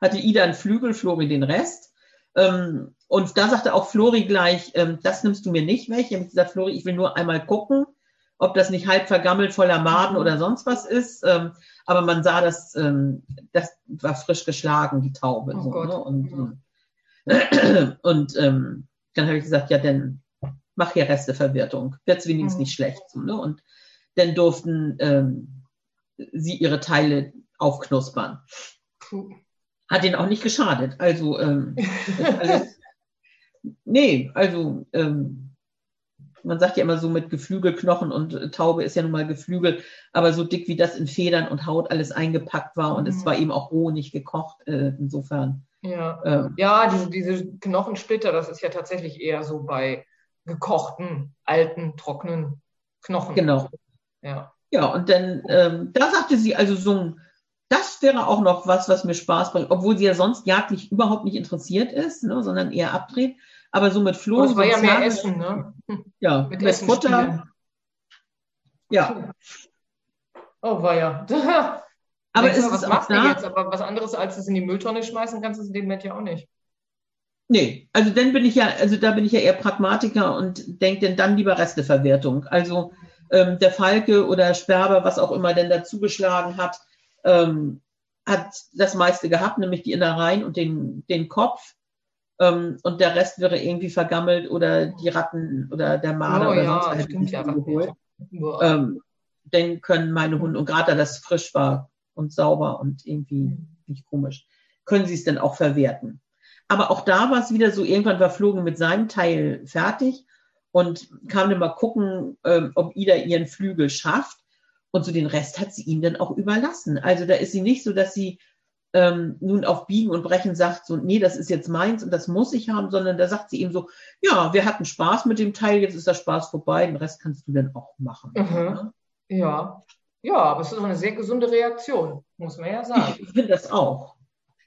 hatte Ida einen Flügel, Flori den Rest. Ähm, und da sagte auch Flori gleich, ähm, das nimmst du mir nicht weg. Ich habe gesagt, Flori, ich will nur einmal gucken, ob das nicht halb vergammelt voller Maden oder sonst was ist. Ähm, aber man sah, dass ähm, das war frisch geschlagen, die Taube. Oh so, ne? Und, (clears throat) Und ähm, dann habe ich gesagt, ja, dann mach ja Resteverwertung. Wird wenigstens Mhm. nicht schlecht. So, ne? Und dann durften ähm, sie ihre Teile aufknuspern. Puh. Hat ihnen auch nicht geschadet. Also, ähm, alles, (laughs) nee, also, ähm, man sagt ja immer so mit Geflügelknochen und äh, Taube ist ja nun mal Geflügel, aber so dick wie das in Federn und Haut alles eingepackt war und es Mhm. war eben auch roh, nicht gekocht. Äh, insofern, Ja. ähm, Ja, diese, diese Knochensplitter, das ist ja tatsächlich eher so bei gekochten, alten, trockenen Knochen. genau. Ja. Ja, und dann, ähm, da sagte sie also so ein, das wäre auch noch was, was mir Spaß bringt, obwohl sie ja sonst jagdlich überhaupt nicht interessiert ist, ne, sondern eher abdreht. Aber so mit Flo, Aber es war ja mehr Zahn- Essen, ne? Ja, Mit mit, Futter. spielen. Ja, Oh, war ja. (laughs) aber du, was machst du jetzt? Aber was anderes als es in die Mülltonne schmeißen, kannst du es in dem Moment ja auch nicht. Nee, also dann bin ich ja, also da bin ich ja eher Pragmatiker und denke denn dann lieber Resteverwertung. Also ähm, der Falke oder Sperber, was auch immer denn dazugeschlagen hat, ähm, hat das meiste gehabt, nämlich die Innereien und den, den Kopf. Ähm, und der Rest wäre irgendwie vergammelt oder die Ratten oder der Marder oh oder ja, sonst was hätte ja. geholt. Ähm, dann können meine Hunde, und gerade da das frisch war und sauber und irgendwie Mhm. nicht komisch, können sie es dann auch verwerten. Aber auch da war es wieder so, irgendwann war Flogen mit seinem Teil fertig und kam dann mal gucken, ähm, ob Ida ihren Flügel schafft. Und so den Rest hat sie ihm dann auch überlassen. Also da ist sie nicht so, dass sie ähm, nun auf Biegen und Brechen sagt, so, nee, das ist jetzt meins und das muss ich haben, sondern da sagt sie ihm so, ja, wir hatten Spaß mit dem Teil, jetzt ist der Spaß vorbei, den Rest kannst du dann auch machen. Mhm. Ja. Ja, aber es ist eine sehr gesunde Reaktion, muss man ja sagen. Ich finde das auch.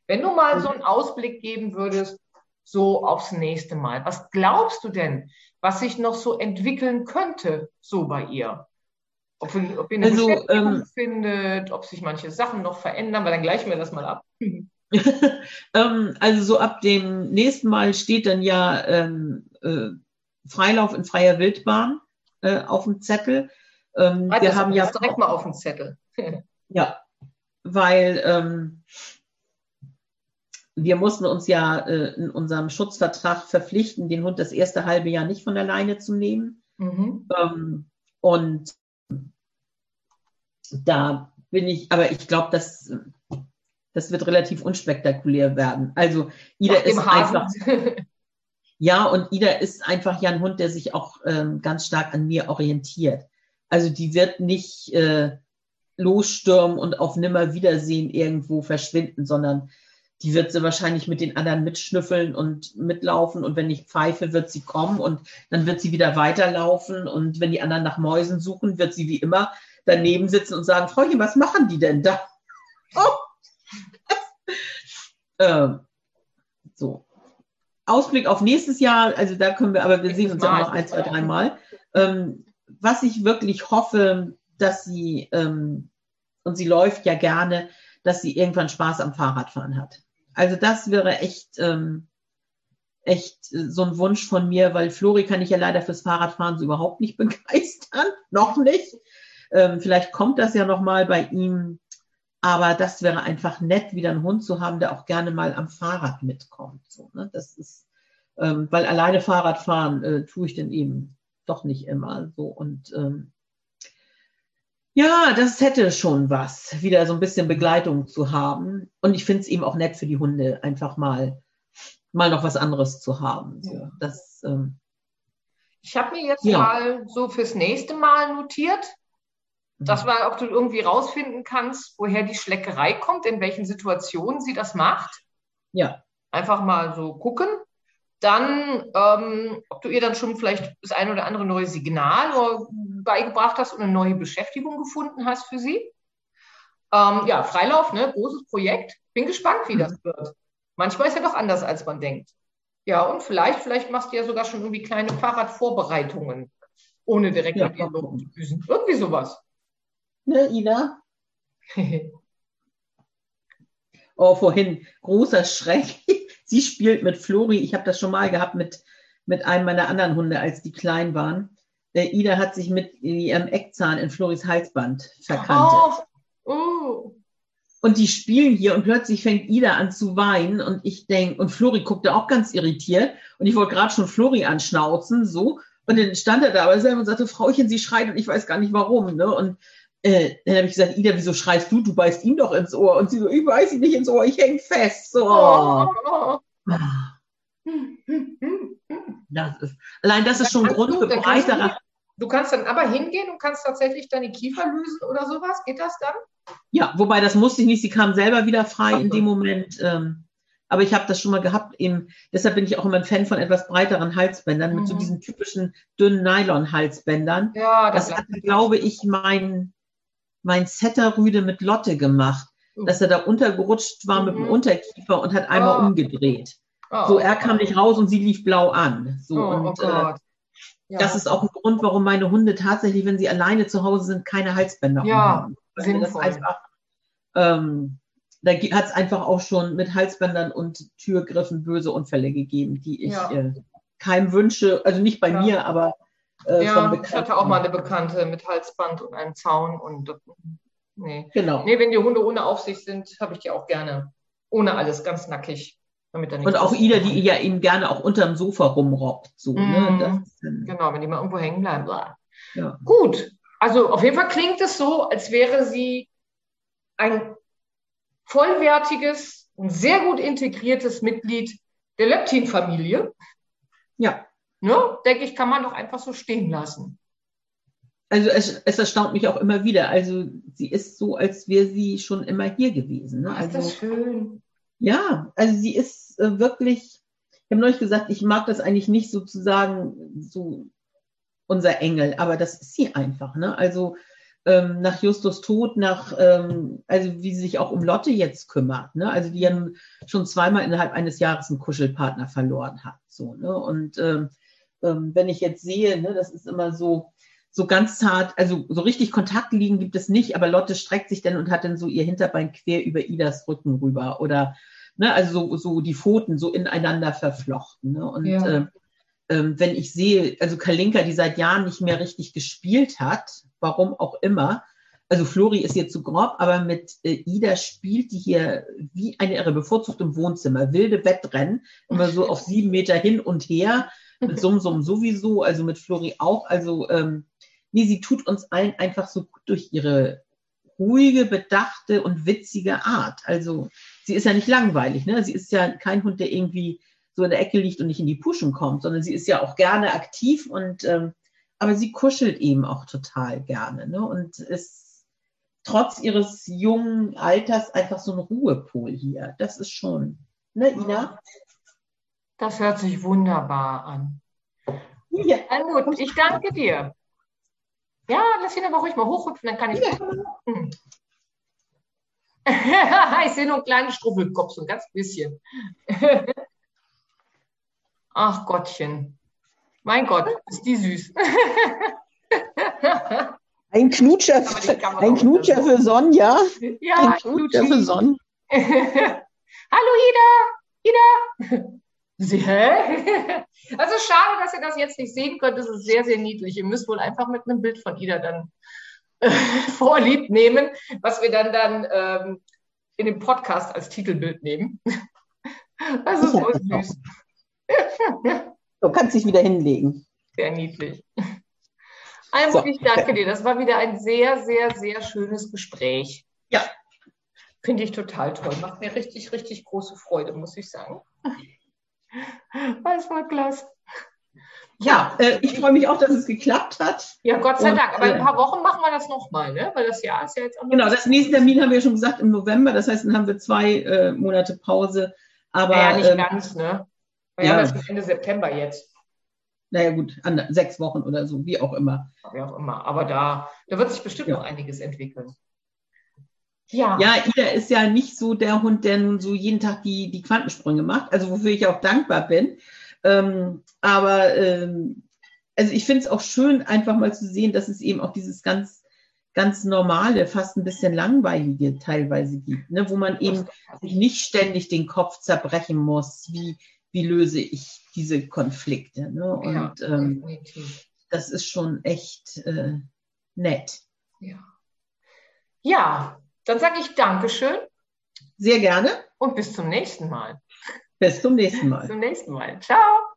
Wenn du mal so einen Ausblick geben würdest, so aufs nächste Mal, was glaubst du denn, was sich noch so entwickeln könnte, so bei ihr? Ob, ob ihr eine Also, ähm, findet, ob sich manche Sachen noch verändern, weil dann gleichen wir das mal ab. (laughs) ähm, also so ab dem nächsten Mal steht dann ja ähm, äh, Freilauf in freier Wildbahn äh, auf dem Zettel. Ähm, Schreib wir das haben ja direkt mal auf den Zettel. (laughs) Ja, weil ähm, wir mussten uns ja äh, in unserem Schutzvertrag verpflichten, den Hund das erste halbe Jahr nicht von alleine zu nehmen. Mhm. Ähm, und da bin ich, aber ich glaube, das, das wird relativ unspektakulär werden. Also Ida Nach ist einfach, ja, und Ida ist einfach ja ein Hund, der sich auch ähm, ganz stark an mir orientiert. Also die wird nicht äh, losstürmen und auf Nimmerwiedersehen irgendwo verschwinden, sondern die wird sie wahrscheinlich mit den anderen mitschnüffeln und mitlaufen und wenn ich pfeife, wird sie kommen und dann wird sie wieder weiterlaufen und wenn die anderen nach Mäusen suchen, wird sie wie immer daneben sitzen und sagen, Frauchen, was machen die denn da? (laughs) Oh. (laughs) ähm, so. Ausblick auf nächstes Jahr, also da können wir, aber wir sehen uns ja noch ein, zwei, drei Mal. Ähm, was ich wirklich hoffe, dass sie, ähm, und sie läuft ja gerne, dass sie irgendwann Spaß am Fahrradfahren hat. Also das wäre echt, ähm, echt so ein Wunsch von mir, weil Flori kann ich ja leider fürs Fahrradfahren so überhaupt nicht (laughs) begeistern, noch nicht. Ähm, vielleicht kommt das ja noch mal bei ihm, aber das wäre einfach nett, wieder einen Hund zu haben, der auch gerne mal am Fahrrad mitkommt. So, ne? Das ist, ähm, weil alleine Fahrradfahren äh, tue ich dann eben doch nicht immer so und ähm, ja, das hätte schon was, wieder so ein bisschen Begleitung zu haben. Und ich finde es eben auch nett für die Hunde, einfach mal, mal noch was anderes zu haben. So, Ja. das, ähm, Ich habe mir jetzt Ja. mal so fürs nächste Mal notiert, dass mal, ob du irgendwie rausfinden kannst, woher die Schleckerei kommt, in welchen Situationen sie das macht. ja, Einfach mal so gucken. Dann, ähm, ob du ihr dann schon vielleicht das ein oder andere neue Signal oder beigebracht hast und eine neue Beschäftigung gefunden hast für sie. Ähm, ja, Freilauf, ne, großes Projekt. Bin gespannt, wie das wird. Manchmal ist ja doch anders, als man denkt. Ja, und vielleicht, vielleicht machst du ja sogar schon irgendwie kleine Fahrradvorbereitungen, ohne direkt Ja, mit ihr mal gucken. loszudüsen. Irgendwie sowas. ne, Ida? (laughs) Oh, vorhin, großer Schreck. Sie spielt mit Flori. Ich habe das schon mal gehabt mit, mit einem meiner anderen Hunde, als die klein waren. Der Ida hat sich mit ihrem Eckzahn in Floris Halsband verkantet. Oh, oh. und die spielen hier und plötzlich fängt Ida an zu weinen und ich denke, und Flori guckte auch ganz irritiert und ich wollte gerade schon Flori anschnauzen, so. Und dann stand er da aber selber und sagte, Frauchen, sie schreit und ich weiß gar nicht warum. Ne? Und äh, dann habe ich gesagt, Ida, wieso schreist du? Du beißt ihm doch ins Ohr. Und sie so, ich weiß ihn nicht ins Ohr, ich häng fest. So. Oh. Das ist, allein das ist schon ein Grund für breitere. Du kannst dann aber hingehen und kannst tatsächlich deine Kiefer lösen oder sowas. Geht das dann? Ja, wobei das musste ich nicht. Sie kam selber wieder frei in dem Moment. Ähm, aber ich habe das schon mal gehabt. Eben, deshalb bin ich auch immer ein Fan von etwas breiteren Halsbändern mhm. mit so mhm. diesen typischen dünnen Nylon-Halsbändern. Ja, das, das hatte, glaube ich, mein, mein Setterrüde mit Lotte gemacht, mhm. dass er da untergerutscht war mhm. mit dem mhm. Unterkiefer und hat einmal oh. umgedreht. Oh, so, er kam nicht raus und sie lief blau an. So, oh, und, oh äh, ja. Das ist auch ein Grund, warum meine Hunde tatsächlich, wenn sie alleine zu Hause sind, keine Halsbänder ja, haben. Das einfach, ähm, da hat es einfach auch schon mit Halsbändern und Türgriffen böse Unfälle gegeben, die ich ja. äh, keinem wünsche, also nicht bei ja. mir, aber äh, ja, ich hatte auch mal eine Bekannte mit Halsband und einem Zaun und nee. Genau. Nee, wenn die Hunde ohne Aufsicht sind, habe ich die auch gerne. Ohne alles, ganz nackig. Damit nicht und auch Ida, die ja eben gerne auch unterm Sofa rumrobbt. So, mm, ne? Mhm. genau, wenn die mal irgendwo hängen bleiben. Ja. Gut, also auf jeden Fall klingt es so, als wäre sie ein vollwertiges und sehr gut integriertes Mitglied der Leptin-Familie. Ja. Ne? Denke ich, kann man doch einfach so stehen lassen. Also es, es, erstaunt mich auch immer wieder. Also sie ist so, als wäre sie schon immer hier gewesen. Ne? Also, ist das schön. Ja, also sie ist äh, wirklich, ich habe neulich gesagt, ich mag das eigentlich nicht sozusagen so unser Engel, aber das ist sie einfach. Ne? Also ähm, nach Justus Tod, nach, ähm, also wie sie sich auch um Lotte jetzt kümmert, ne? also die ja schon zweimal innerhalb eines Jahres einen Kuschelpartner verloren hat. So, ne? Und ähm, ähm, wenn ich jetzt sehe, ne, das ist immer so, so ganz zart, also so richtig Kontakt liegen gibt es nicht, aber Lotte streckt sich dann und hat dann so ihr Hinterbein quer über Idas Rücken rüber oder ne, also so, so die Pfoten so ineinander verflochten. Ne? Und ja. äh, ähm, wenn ich sehe, also Kalinka, die seit Jahren nicht mehr richtig gespielt hat, warum auch immer, also Flori ist jetzt zu grob, aber mit äh, Ida spielt die hier wie eine ihre bevorzugt im Wohnzimmer. Wilde Wettrennen, immer so auf sieben Meter hin und her, mit Sum Sum sowieso, also mit Flori auch. Also ähm, nee, sie tut uns allen einfach so gut durch ihre ruhige, bedachte und witzige Art. Also sie ist ja nicht langweilig, ne? Sie ist ja kein Hund, der irgendwie so in der Ecke liegt und nicht in die Puschen kommt, sondern sie ist ja auch gerne aktiv und ähm, aber sie kuschelt eben auch total gerne ne? und ist trotz ihres jungen Alters einfach so ein Ruhepol hier. Das ist schon, ne, Ina? Das hört sich wunderbar an. Ja. gut, ich danke dir. Ja, lass ihn aber ruhig mal hochhüpfen, dann kann ich. Ja. Hm. (laughs) ich sehe nur einen kleinen Struffelkopf, so ein ganz bisschen. (laughs) Ach Gottchen. Mein Gott, ist die süß. (laughs) Ein Knutscher, ein Knutscher für Sonja. Ja, ein Knutscher für Sonja. Hallo Ida, Ida. Sie, hä? (laughs) Also schade, dass ihr das jetzt nicht sehen könnt. Das ist sehr, sehr niedlich. Ihr müsst wohl einfach mit einem Bild von Ida dann äh, (laughs) vorlieb nehmen, was wir dann dann ähm, in dem Podcast als Titelbild nehmen. (laughs) Das ist so süß. Du kannst dich wieder hinlegen. Sehr niedlich. Also so. ich danke dir. Das war wieder ein sehr, sehr, sehr schönes Gespräch. Ja. Finde ich total toll. Macht mir richtig, richtig große Freude, muss ich sagen. Das war klasse. Ja, äh, ich freue mich auch, dass es geklappt hat. Ja, Gott sei Und, Dank. Aber in ein äh, paar Wochen machen wir das nochmal, ne? Weil das Jahr ist ja jetzt auch Genau, das nächste Termin haben wir schon gesagt im November. Das heißt, dann haben wir zwei äh, Monate Pause. Aber ja, nicht ähm, ganz, ne? Wir ja. haben das Ende September jetzt. Naja, gut, an, sechs Wochen oder so, wie auch immer. Wie auch immer. Aber da, da wird sich bestimmt ja. noch einiges entwickeln. Ja. ja, Ida ist ja nicht so der Hund, der nun so jeden Tag die, die Quantensprünge macht, also wofür ich auch dankbar bin. Ähm, aber ähm, also ich finde es auch schön, einfach mal zu sehen, dass es eben auch dieses ganz, ganz normale, fast ein bisschen langweilige teilweise gibt, ne? wo man eben sich nicht ständig den Kopf zerbrechen muss, wie, wie löse ich diese Konflikte. Ne? Und ja, ähm, das ist schon echt äh, nett. Ja. ja, dann sage ich Dankeschön Sehr gerne. Und bis zum nächsten Mal. Bis zum nächsten Mal. Bis zum nächsten Mal. Ciao.